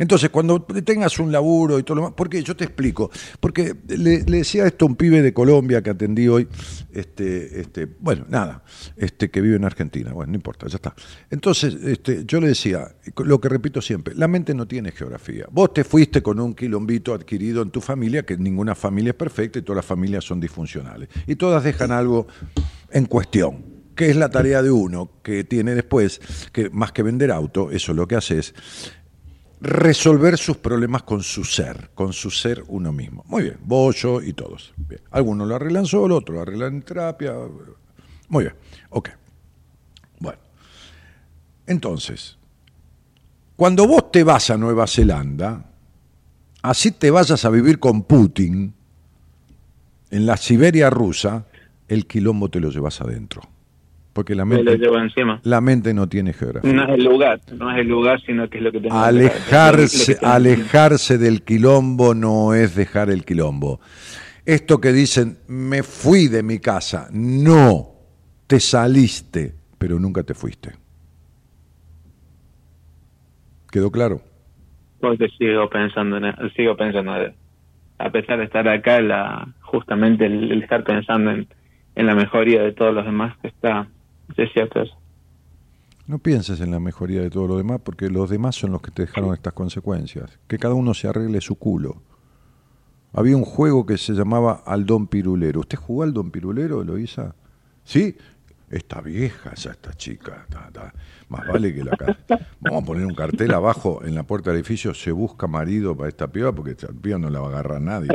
Entonces, cuando tengas un laburo y todo lo demás, porque yo te explico, porque le, decía esto a un pibe de Colombia que atendí hoy, este, este, bueno, nada, este, que vive en Argentina, bueno, no importa, ya está. Entonces, este, yo le decía, lo que repito siempre, la mente no tiene geografía. Vos te fuiste con un quilombito adquirido en tu familia, que ninguna familia es perfecta y todas las familias son disfuncionales. Y todas dejan algo en cuestión que es la tarea de uno que tiene después, que más que vender auto, eso lo que hace es resolver sus problemas con su ser, con su ser uno mismo. Muy bien, vos, yo y todos. Bien. Algunos lo arreglan solo, otros lo arreglan en terapia. Muy bien, ok. Bueno, entonces, cuando vos te vas a Nueva Zelanda, así te vayas a vivir con Putin, en la Siberia rusa, el quilombo te lo llevas adentro. Porque la Me lo mente, llevo encima. la mente no tiene geografía. No es el lugar, no es el lugar, sino que es lo que que Alejarse, lo que alejarse del quilombo no es dejar el quilombo. Esto que dicen, me fui de mi casa, no, te saliste, pero nunca te fuiste. ¿Quedó claro? Porque sigo pensando en eso, sigo pensando en- a pesar de estar acá la justamente el, el estar pensando en, en la mejoría de todos los demás está cierto eso No pienses en la mejoría de todo lo demás, porque los demás son los que te dejaron estas consecuencias. Que cada uno se arregle su culo. Había un juego que se llamaba Aldón Pirulero. ¿Usted jugó al Don Pirulero, Eloísa? ¿Sí? Esta vieja, ya esta chica. ta, ta. Más vale que la casa. Vamos a poner un cartel abajo en la puerta del edificio. Se busca marido para esta piba porque esta piba no la va a agarrar nadie.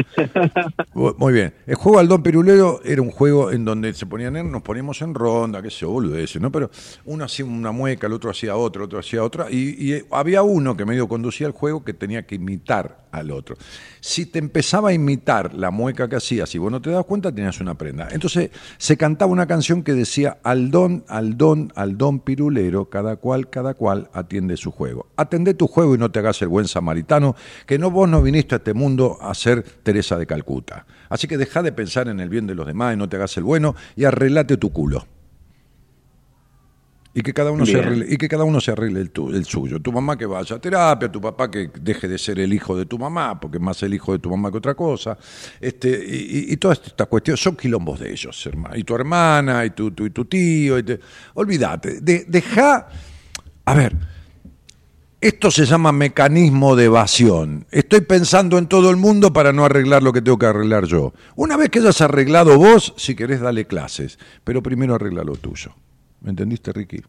Muy bien. El juego al Don Pirulero era un juego en donde se ponían en, nos poníamos en ronda, qué sé boludeces, ¿no? Pero uno hacía una mueca, el otro hacía otra, el otro hacía otra, y, y había uno que medio conducía el juego que tenía que imitar al otro. Si te empezaba a imitar la mueca que hacías y vos no te das cuenta, tenías una prenda. Entonces se cantaba una canción que decía al don, al don, al don pirulero, cada cual, cada cual atiende su juego. Atende tu juego y no te hagas el buen samaritano, que no vos no viniste a este mundo a ser Teresa de Calcuta. Así que deja de pensar en el bien de los demás y no te hagas el bueno y arreglate tu culo. Y que cada uno se arregle, y que cada uno se arregle el, tu- el suyo. Tu mamá que vaya a terapia, tu papá que deje de ser el hijo de tu mamá, porque es más el hijo de tu mamá que otra cosa. Este, y, y- y todas estas cuestiones son quilombos de ellos, hermano. Y tu hermana, y tu, tu- y tu tío. Y te- olvídate. De, deja. A ver. Esto se llama mecanismo de evasión. Estoy pensando en todo el mundo para no arreglar lo que tengo que arreglar yo. Una vez que hayas arreglado vos, si querés, dale clases. Pero primero arregla lo tuyo. ¿Me entendiste, Ricky?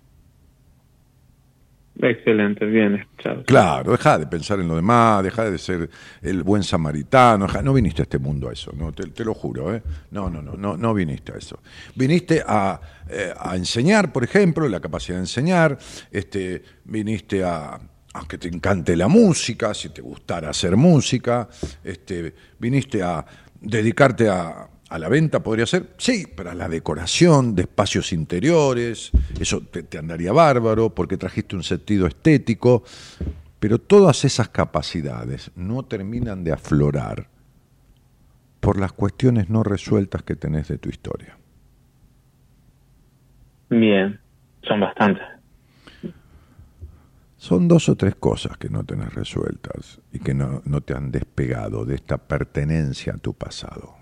Excelente, bien escuchado. Claro, deja de pensar en lo demás, deja de ser el buen samaritano, no viniste a este mundo a eso, no te, lo juro, ¿eh? No, no, no, no, no viniste a eso. Viniste a, eh, a enseñar, por ejemplo, la capacidad de enseñar, este, viniste a, aunque te encante la música, si te gustara hacer música, este, viniste a dedicarte a, a la venta podría ser, sí, para la decoración de espacios interiores, eso te, andaría bárbaro porque trajiste un sentido estético, pero todas esas capacidades no terminan de aflorar por las cuestiones no resueltas que tenés de tu historia. Bien, son bastantes. Son dos o tres cosas que no tenés resueltas y que no, no te han despegado de esta pertenencia a tu pasado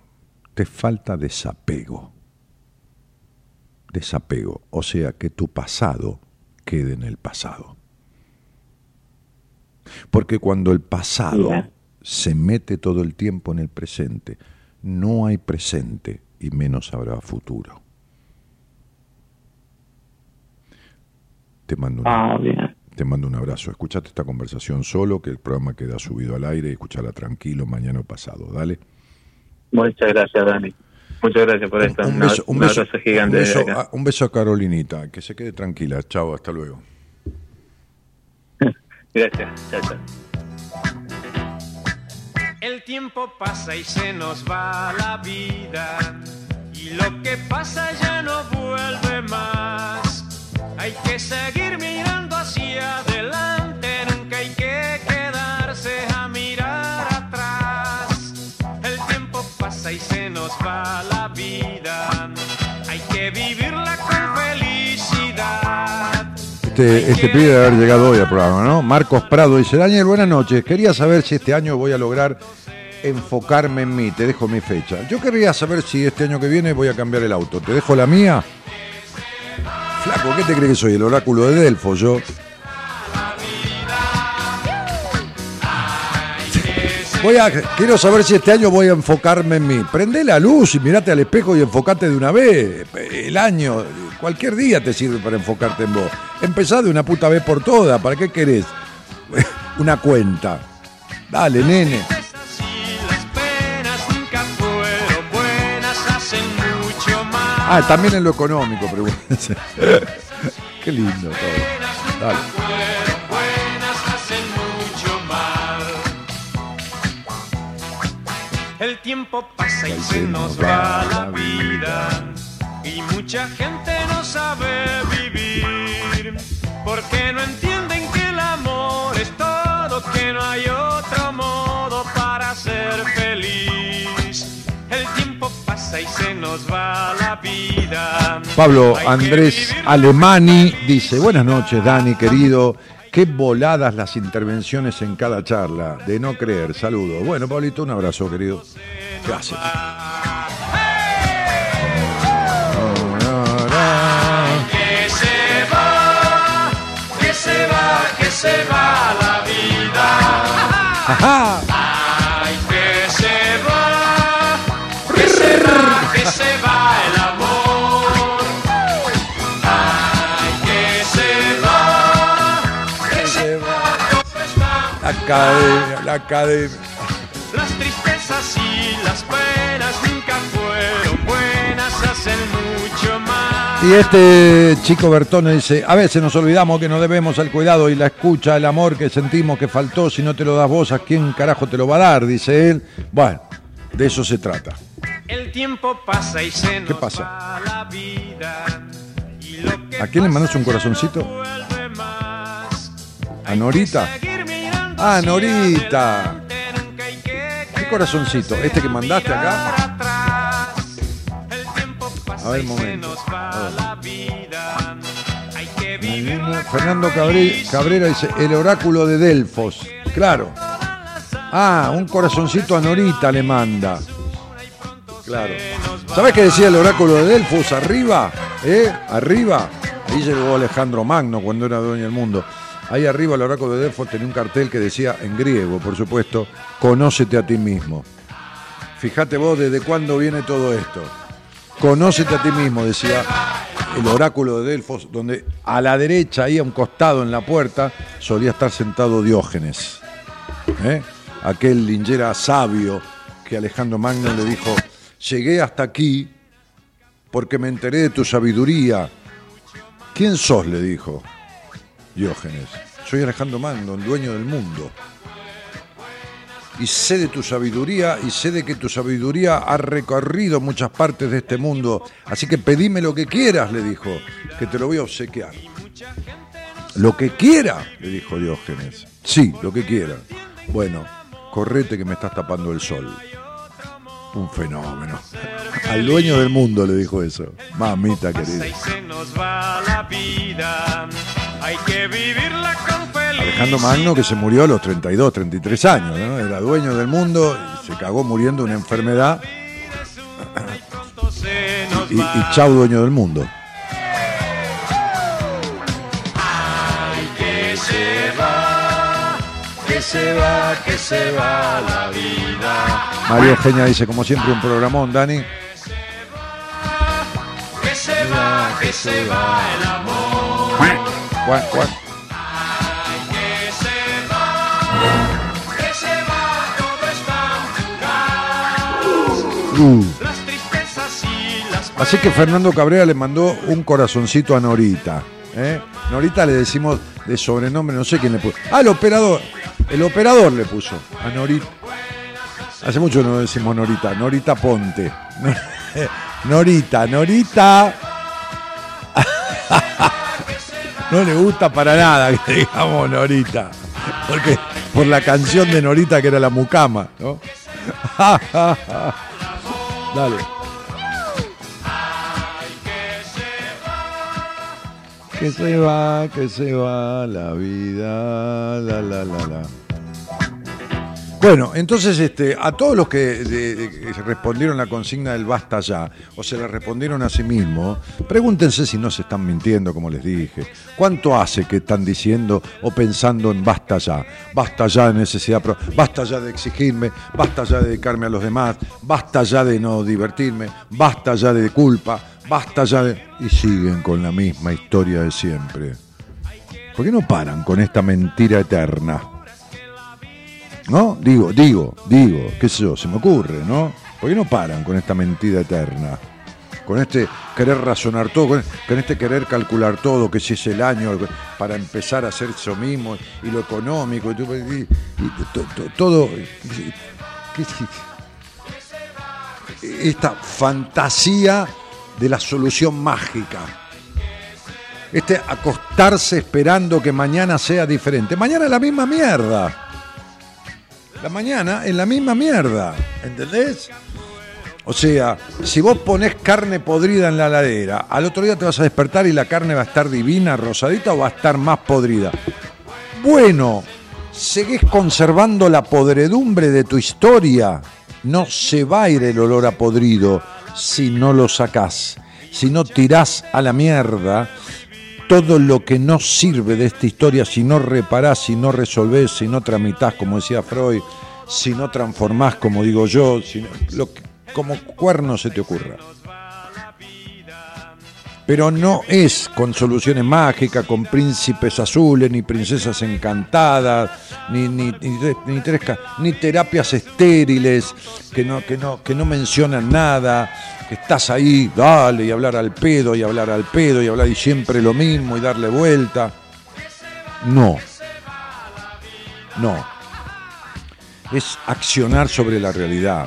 te falta desapego. Desapego, o sea, que tu pasado quede en el pasado. Porque cuando el pasado se mete todo el tiempo en el presente, no hay presente y menos habrá futuro. Te mando un, ah, te mando un abrazo. Escuchate esta conversación solo, que el programa queda subido al aire y escuchala tranquilo mañana o pasado. Dale. Muchas gracias, Dani. Muchas gracias por esto. Un, beso, un, beso, gigante. Un beso, a, Carolinita. Que se quede tranquila. Chao, hasta luego. gracias. Chao, chao. El tiempo pasa y se nos va la vida. Y lo que pasa ya no vuelve más. Hay que seguir mirando hacia adelante. Este, este pibe de haber llegado hoy al programa, ¿no? Marcos Prado dice, Daniel, buenas noches. Quería saber si este año voy a lograr enfocarme en mí. Te dejo mi fecha. Yo quería saber si este año que viene voy a cambiar el auto. Te dejo la mía. Flaco, ¿qué te crees que soy? El oráculo de Delfo, yo. Voy a, quiero saber si este año voy a enfocarme en mí. Prende la luz y mirate al espejo y enfocate de una vez. El año, cualquier día te sirve para enfocarte en vos. Empezá de una puta vez por todas. ¿Para qué querés? una cuenta. Dale, nene. Ah, también en lo económico, pero Qué lindo todo. Dale. El tiempo pasa y se nos va la vida y mucha gente no sabe vivir porque no entienden que el amor es todo, que no hay otro modo para ser feliz. El tiempo pasa y se nos va la vida. Pablo Andrés Alemani dice, buenas noches Dani querido, Qué voladas las intervenciones en cada charla. De no creer. Saludos. Bueno, Pablito, un abrazo, querido. Gracias. Se va, que se va, que se va la vida. Ay, que se va, que se va, que se va academia, la academia. Las tristezas y las penas nunca fueron buenas, hacen mucho más. Y este chico Bertone dice, a veces nos olvidamos que nos debemos al cuidado y la escucha, el amor que sentimos que faltó, si no te lo das vos, ¿a quién carajo te lo va a dar? Dice él. Bueno, de eso se trata. El tiempo pasa y se nos ¿Qué pasa? la vida. ¿A quién le mandas un corazoncito? ¿A Norita? Ah, Norita. ¿Qué corazoncito? ¿Este que mandaste acá? A ver, un momento. Fernando Cabrera dice, el oráculo de Delfos. Claro. Ah, un corazoncito a Norita le manda. Claro. ¿Sabes qué decía el oráculo de Delfos? Arriba, ¿eh? Arriba. Ahí llegó Alejandro Magno cuando era dueño del mundo. Ahí arriba el oráculo de Delfos tenía un cartel que decía, en griego, por supuesto, conócete a ti mismo. Fíjate vos desde cuándo viene todo esto. Conócete a ti mismo, decía el oráculo de Delfos, donde a la derecha, ahí a un costado en la puerta, solía estar sentado Diógenes. ¿eh? Aquel lingera sabio que Alejandro Magno le dijo, llegué hasta aquí porque me enteré de tu sabiduría. ¿Quién sos? le dijo Diógenes. Soy Alejandro Magno, el dueño del mundo. Y sé de tu sabiduría y sé de que tu sabiduría ha recorrido muchas partes de este mundo. Así que pedime lo que quieras, le dijo, que te lo voy a obsequiar. Lo que quiera, le dijo Diógenes. Sí, lo que quiera. Bueno, correte que me estás tapando el sol. Un fenómeno. Al dueño del mundo le dijo eso. Mamita querida. Hay que vivirla con felicidad. Alejandro Magno que se murió a los 32, 33 años, ¿no? Era dueño del mundo y se cagó muriendo de una enfermedad y, chau dueño del mundo. Que se va, que se va, que se va la vida. Mario Eugenia dice, como siempre, un programón, Dani. Que se va, que se va el amor. Uh. Así que Fernando Cabrera le mandó un corazoncito a Norita. ¿eh? Norita le decimos de sobrenombre, no sé quién le puso. Ah, el operador. El operador le puso a Norita. Hace mucho no decimos Norita. Norita Ponte. Norita, Norita. No le gusta para nada que digamos Norita. Porque por la canción de Norita que era la mucama, ¿no? Dale. Que se va, que se va la vida, la la la la. Bueno, entonces este, a todos los que respondieron la consigna del basta ya, o se la respondieron a sí mismos, pregúntense si no se están mintiendo, como les dije. ¿Cuánto hace que están diciendo o pensando en basta ya? Basta ya de necesidad, basta ya de exigirme, basta ya de dedicarme a los demás, basta ya de no divertirme, basta ya de culpa, basta ya de... Y siguen con la misma historia de siempre. ¿Por qué no paran con esta mentira eterna? ¿No? Digo, digo, digo, qué sé yo, se me ocurre, ¿no? ¿Por qué no paran con esta mentira eterna? Con este querer razonar todo, con, este querer calcular todo, que si es el año para empezar a hacer eso mismo, y lo económico, y, y- y to- to- todo. y- ¿qué- qué- esta fantasía de la solución mágica. Este acostarse esperando que mañana sea diferente. Mañana es la misma mierda. La mañana es la misma mierda, ¿entendés? O sea, si vos ponés carne podrida en la ladera, al otro día te vas a despertar y la carne va a estar divina, rosadita o va a estar más podrida. Bueno, seguís conservando la podredumbre de tu historia. No se va a ir el olor a podrido si no lo sacás, si no tirás a la mierda todo lo que no sirve de esta historia, si no reparás, si no resolvés, si no tramitás, como decía Freud, si no transformás, como digo yo, si no- lo que- como cuerno se te ocurra. Pero no es con soluciones mágicas, con príncipes azules, ni princesas encantadas, ni, ni, ni, terapias estériles que no, que, no, que no mencionan nada, que estás ahí, dale, y hablar al pedo, y hablar al pedo, y hablar y siempre lo mismo, y darle vuelta. No. No. Es accionar sobre la realidad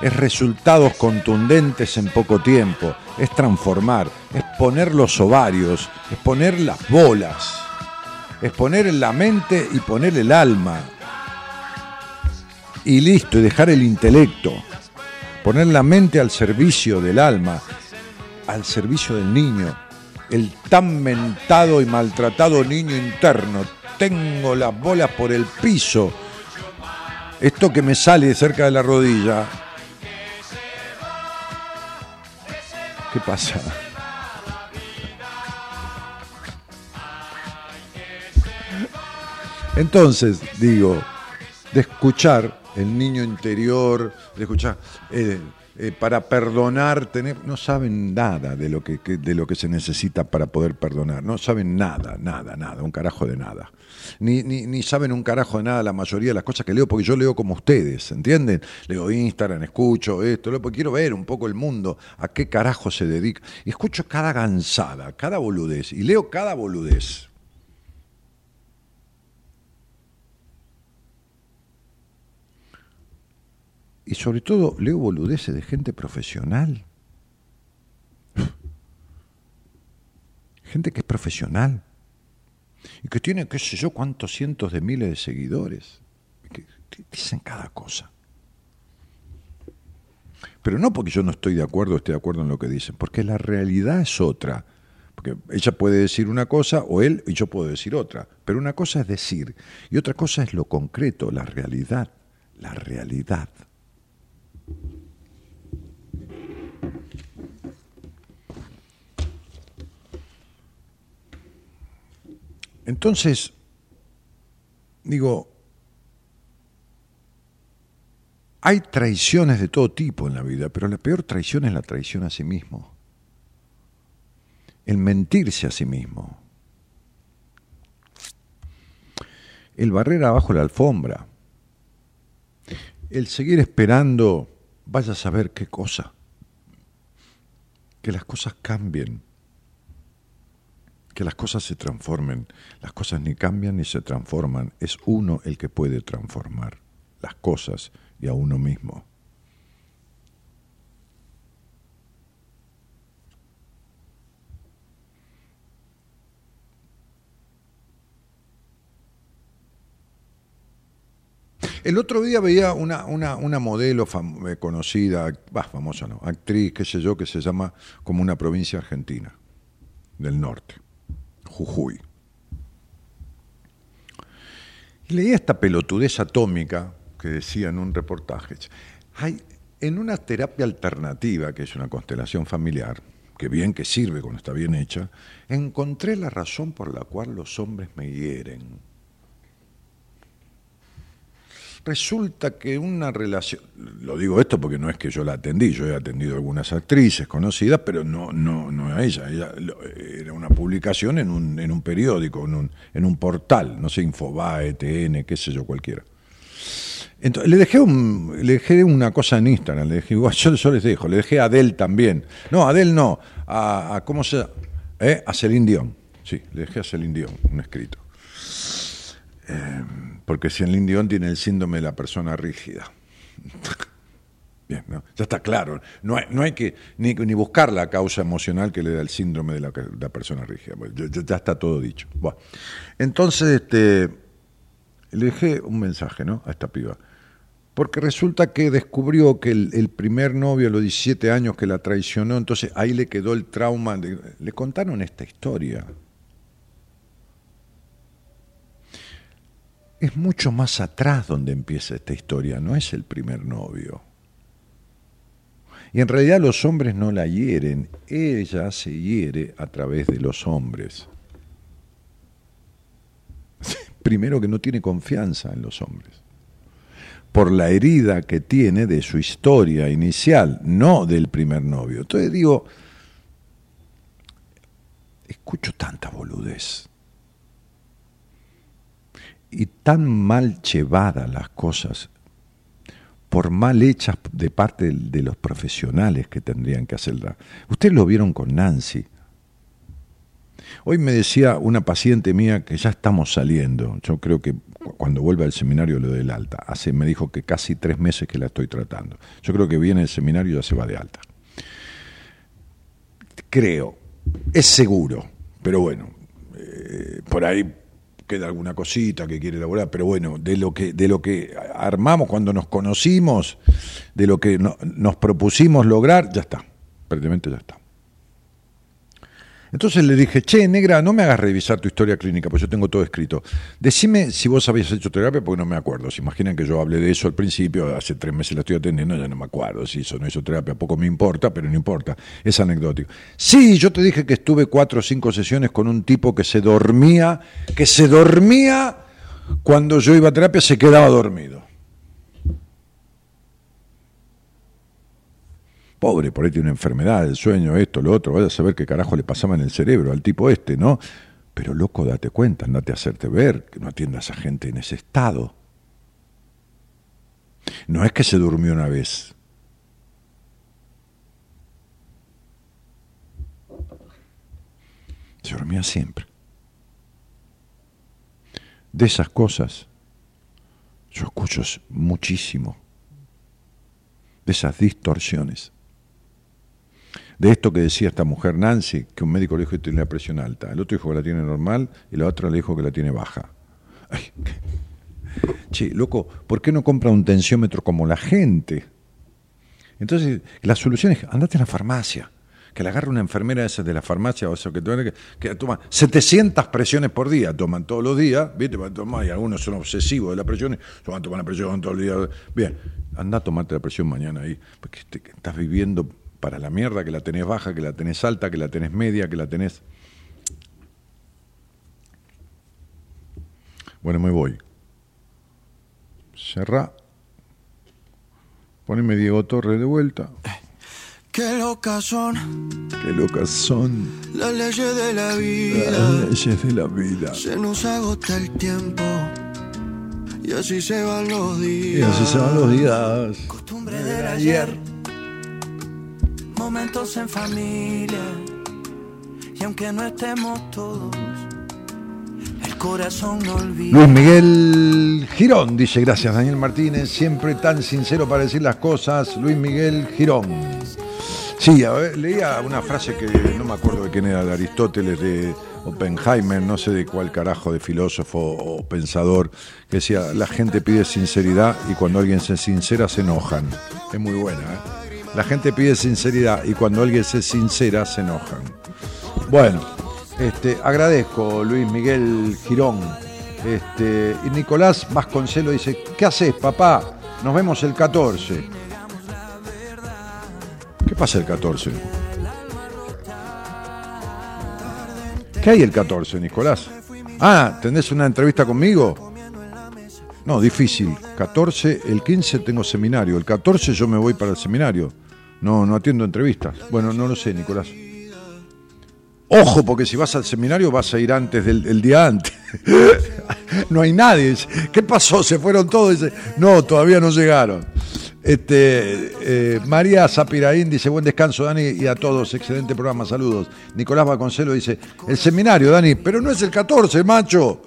es resultados contundentes en poco tiempo, es transformar, es poner los ovarios, es poner las bolas, es poner la mente y poner el alma. Y listo, y dejar el intelecto. Poner la mente al servicio del alma, al servicio del niño, el tan mentado y maltratado niño interno. Tengo las bolas por el piso. Esto que me sale cerca de la rodilla, ¿Qué pasa? Entonces, digo, de escuchar el niño interior, de escuchar, eh, eh, para perdonar, tener, no saben nada de lo que, de lo que se necesita para poder perdonar. No saben nada, nada, nada, un carajo de nada. Ni, ni, ni saben un carajo de nada la mayoría de las cosas que leo, porque yo leo como ustedes, ¿entienden? Leo Instagram, escucho esto, lo, porque quiero ver un poco el mundo, a qué carajo se dedica. Y escucho cada gansada, cada boludez, y leo cada boludez. Y sobre todo leo boludeces de gente profesional. Gente que es profesional. Y que tiene, qué sé yo, cuántos cientos de miles de seguidores. Que dicen cada cosa. Pero no porque yo no estoy de acuerdo o esté de acuerdo en lo que dicen, porque la realidad es otra. Porque ella puede decir una cosa o él y yo puedo decir otra. Pero una cosa es decir y otra cosa es lo concreto, la realidad. La realidad. Entonces, digo, hay traiciones de todo tipo en la vida, pero la peor traición es la traición a sí mismo. El mentirse a sí mismo. El barrer abajo la alfombra. El seguir esperando, vaya a saber qué cosa. Que las cosas cambien. Que las cosas se transformen. Las cosas ni cambian ni se transforman. Es uno el que puede transformar las cosas y a uno mismo. El otro día veía una, una, modelo eh, conocida, bah, famosa no, actriz, qué sé yo, que se llama como una provincia argentina, del norte, Jujuy. Y leía esta pelotudez atómica que decía en un reportaje. En una terapia alternativa, que es una constelación familiar, que bien que sirve cuando está bien hecha, encontré la razón por la cual los hombres me hieren. Resulta que una relación, lo digo esto porque no es que yo la atendí, yo he atendido algunas actrices conocidas, pero no, no, no a ella, ella era una publicación en un, en un periódico, en un, en un portal, no sé, Infobae, TN, qué sé yo, cualquiera. Entonces, le dejé, un, le dejé una cosa en Instagram, le igual, yo, yo les dejo, le dejé a Adel también. No, a Adel no, a, a ¿cómo se? ¿Eh? A Celine Dion. Sí, le dejé a Celine Dion un escrito. Eh, porque Celine Dion tiene el síndrome de la persona rígida. Bien, ¿no? ya está claro. No hay, no hay que ni, ni buscar la causa emocional que le da el síndrome de la, persona rígida. Ya, está todo dicho. Bueno, entonces, este, le dejé un mensaje ¿no? a esta piba. Porque resulta que descubrió que el, primer novio a los 17 años que la traicionó, entonces ahí le quedó el trauma. le contaron esta historia. Es mucho más atrás donde empieza esta historia, no es el primer novio. Y en realidad los hombres no la hieren, ella se hiere a través de los hombres. Primero que no tiene confianza en los hombres, por la herida que tiene de su historia inicial, no del primer novio. Entonces digo, escucho tanta boludez y tan mal llevadas las cosas, por mal hechas de parte de- los profesionales que tendrían que hacerla. Ustedes lo vieron con Nancy. Hoy me decía una paciente mía que ya estamos saliendo. Yo creo que cu- cuando vuelva al seminario lo del alta. Hace, me dijo que casi tres meses que la estoy tratando. Yo creo que viene el seminario y ya se va de alta. Creo. Es seguro. Pero bueno, eh, por ahí queda alguna cosita que quiere elaborar, pero bueno, de lo que, de lo que armamos cuando nos conocimos, de lo que no- nos propusimos lograr, ya está, prácticamente ya está. Entonces le dije, che, negra, no me hagas revisar tu historia clínica, pues yo tengo todo escrito. Decime si vos habías hecho terapia, porque no me acuerdo. Se imaginan que yo hablé de eso al principio, hace tres meses la estoy atendiendo, ya no me acuerdo si hizo o no hizo terapia, poco me importa, pero no importa, es anecdótico. Sí, yo te dije que estuve cuatro o cinco sesiones con un tipo que se dormía, que se dormía cuando yo iba a terapia, se quedaba dormido. Pobre, por ahí tiene una enfermedad, el sueño, esto, lo otro, vaya a saber qué carajo le pasaba en el cerebro al tipo este, ¿no? Pero loco, date cuenta, andate a hacerte ver, que no atiendas a gente en ese estado. No es que se durmió una vez. Se dormía siempre. De esas cosas yo escucho muchísimo. De esas distorsiones. De esto que decía esta mujer Nancy, que un médico le dijo que tiene la presión alta, el otro dijo que la tiene normal y la otra le dijo que la tiene baja. Ay, che, loco, ¿por qué no compra un tensiómetro como la gente? Entonces, la solución es, andate a la farmacia, que le agarre una enfermera esa de la farmacia o eso que, que, toma 700 presiones por día, toman todos los días, ¿viste? y algunos son obsesivos de la presión, van a tomar la presión todos los días. Bien, anda a tomarte la presión mañana ahí, porque estás viviendo para la mierda, que la tenés baja, que la tenés alta, que la tenés media, que la tenés... Bueno, me voy. Cerrá. Poneme Diego Torres de vuelta. Qué locas son. Qué locas son. Las leyes de la vida. Las leyes de la vida. Se nos agota el tiempo. Y así se van los días. Y así se van los días. Costumbre del ayer. Momentos en familia. Y aunque no estemos todos, el corazón no olvida. Luis Miguel Girón dice, gracias Daniel Martínez, siempre tan sincero para decir las cosas. Luis Miguel Girón. Sí, leía una frase que no me acuerdo de quién era, de Aristóteles, de Oppenheimer, no sé de cuál carajo de filósofo o pensador, que decía, la gente pide sinceridad y cuando alguien se sincera se enojan. Es muy buena, ¿eh? La gente pide sinceridad y cuando alguien se sincera se enojan. Bueno, este, agradezco Luis Miguel Girón. Este, y Nicolás Vasconcelo dice, ¿qué haces, papá? Nos vemos el 14. ¿Qué pasa el 14? ¿Qué hay el 14, Nicolás? Ah, ¿tenés una entrevista conmigo? No, difícil. 14, el 15 tengo seminario. El 14 yo me voy para el seminario. No, no atiendo entrevistas. Bueno, no lo sé, Nicolás. Ojo, porque si vas al seminario vas a ir antes del el día antes. no hay nadie. ¿Qué pasó? ¿Se fueron todos? No, todavía no llegaron. Este, eh, María Zapiraín dice, buen descanso, Dani, y a todos, excelente programa, saludos. Nicolás Baconcelo dice, el seminario, Dani, pero no es el 14, macho,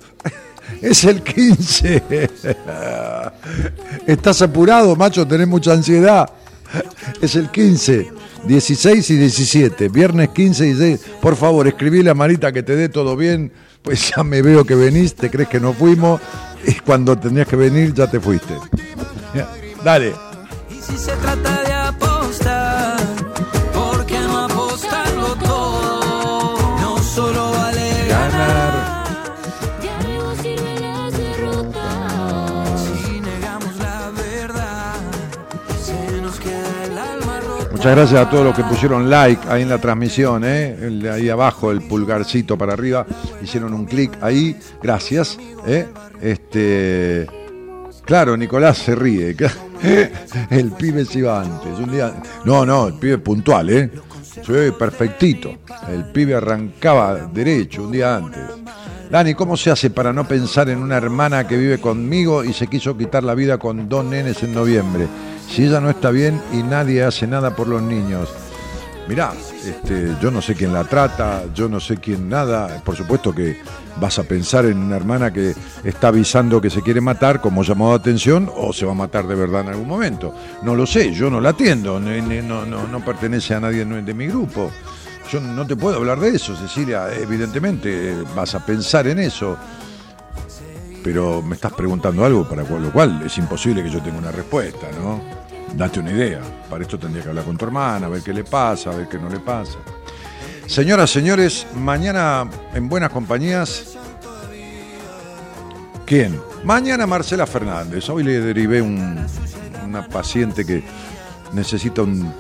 es el 15. Estás apurado, macho, tenés mucha ansiedad. Es el 15, 16 y 17, viernes 15 y 16. Por favor, escribile a Marita que te dé todo bien, pues ya me veo que venís, te crees que no fuimos, y cuando tenías que venir ya te fuiste. Dale. Y si se trata de Muchas gracias a todos los que pusieron like ahí en la transmisión, ¿eh? El ahí abajo, el pulgarcito para arriba, hicieron un clic ahí, gracias. ¿eh? Este, claro, Nicolás se ríe. El pibe se iba antes. Un día, no, no, el pibe puntual, ¿eh? Perfectito. El pibe arrancaba derecho un día antes. Dani, ¿cómo se hace para no pensar en una hermana que vive conmigo y se quiso quitar la vida con dos nenes en noviembre? Si ella no está bien y nadie hace nada por los niños. Mirá, este, yo no sé quién la trata, yo no sé quién nada. Por supuesto que vas a pensar en una hermana que está avisando que se quiere matar como llamado de atención o se va a matar de verdad en algún momento. No lo sé, yo no la atiendo, no, no, no, pertenece a nadie de mi grupo. Yo no te puedo hablar de eso, Cecilia. Evidentemente vas a pensar en eso. Pero me estás preguntando algo para lo cual es imposible que yo tenga una respuesta, ¿no? Date una idea. Para esto tendría que hablar con tu hermana, a ver qué le pasa, a ver qué no le pasa. Señoras, señores, mañana en Buenas Compañías. ¿Quién? Mañana Marcela Fernández. Hoy le derivé un, una paciente que necesita un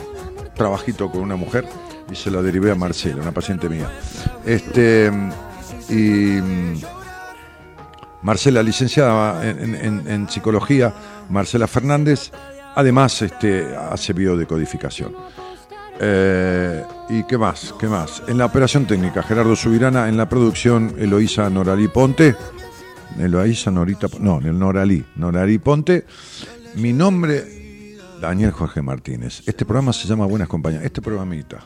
trabajito con una mujer y se la derivé a Marcela, una paciente mía. Este y Marcela, licenciada en, en- en psicología, Marcela Fernández, además este, hace biodecodificación. Eh, ¿Y qué más? ¿Qué más? En la operación técnica, Gerardo Subirana. En la producción, Eloísa Noralí Ponte. Eloísa Norita. No, el Noralí. Noralí Ponte. Mi nombre, Daniel Jorge Martínez. Este programa se llama Buenas Compañías. Este programita,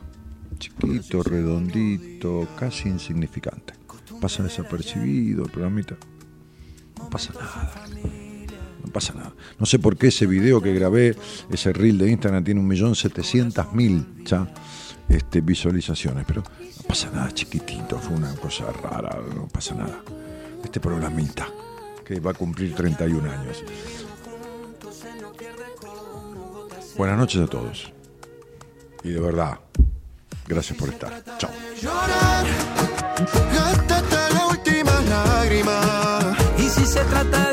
chiquito, redondito, casi insignificante. Pasa desapercibido el programita. No pasa nada. No pasa nada. No sé por qué ese video que grabé, ese reel de Instagram, tiene un millón setecientos mil ya este, visualizaciones. Pero no pasa nada, chiquitito. Fue una cosa rara. No pasa nada. Este programita que va a cumplir 31 años. Buenas noches a todos. Y de verdad, gracias por estar. Chao. Llorar, gástate la última lágrima. Y si se trata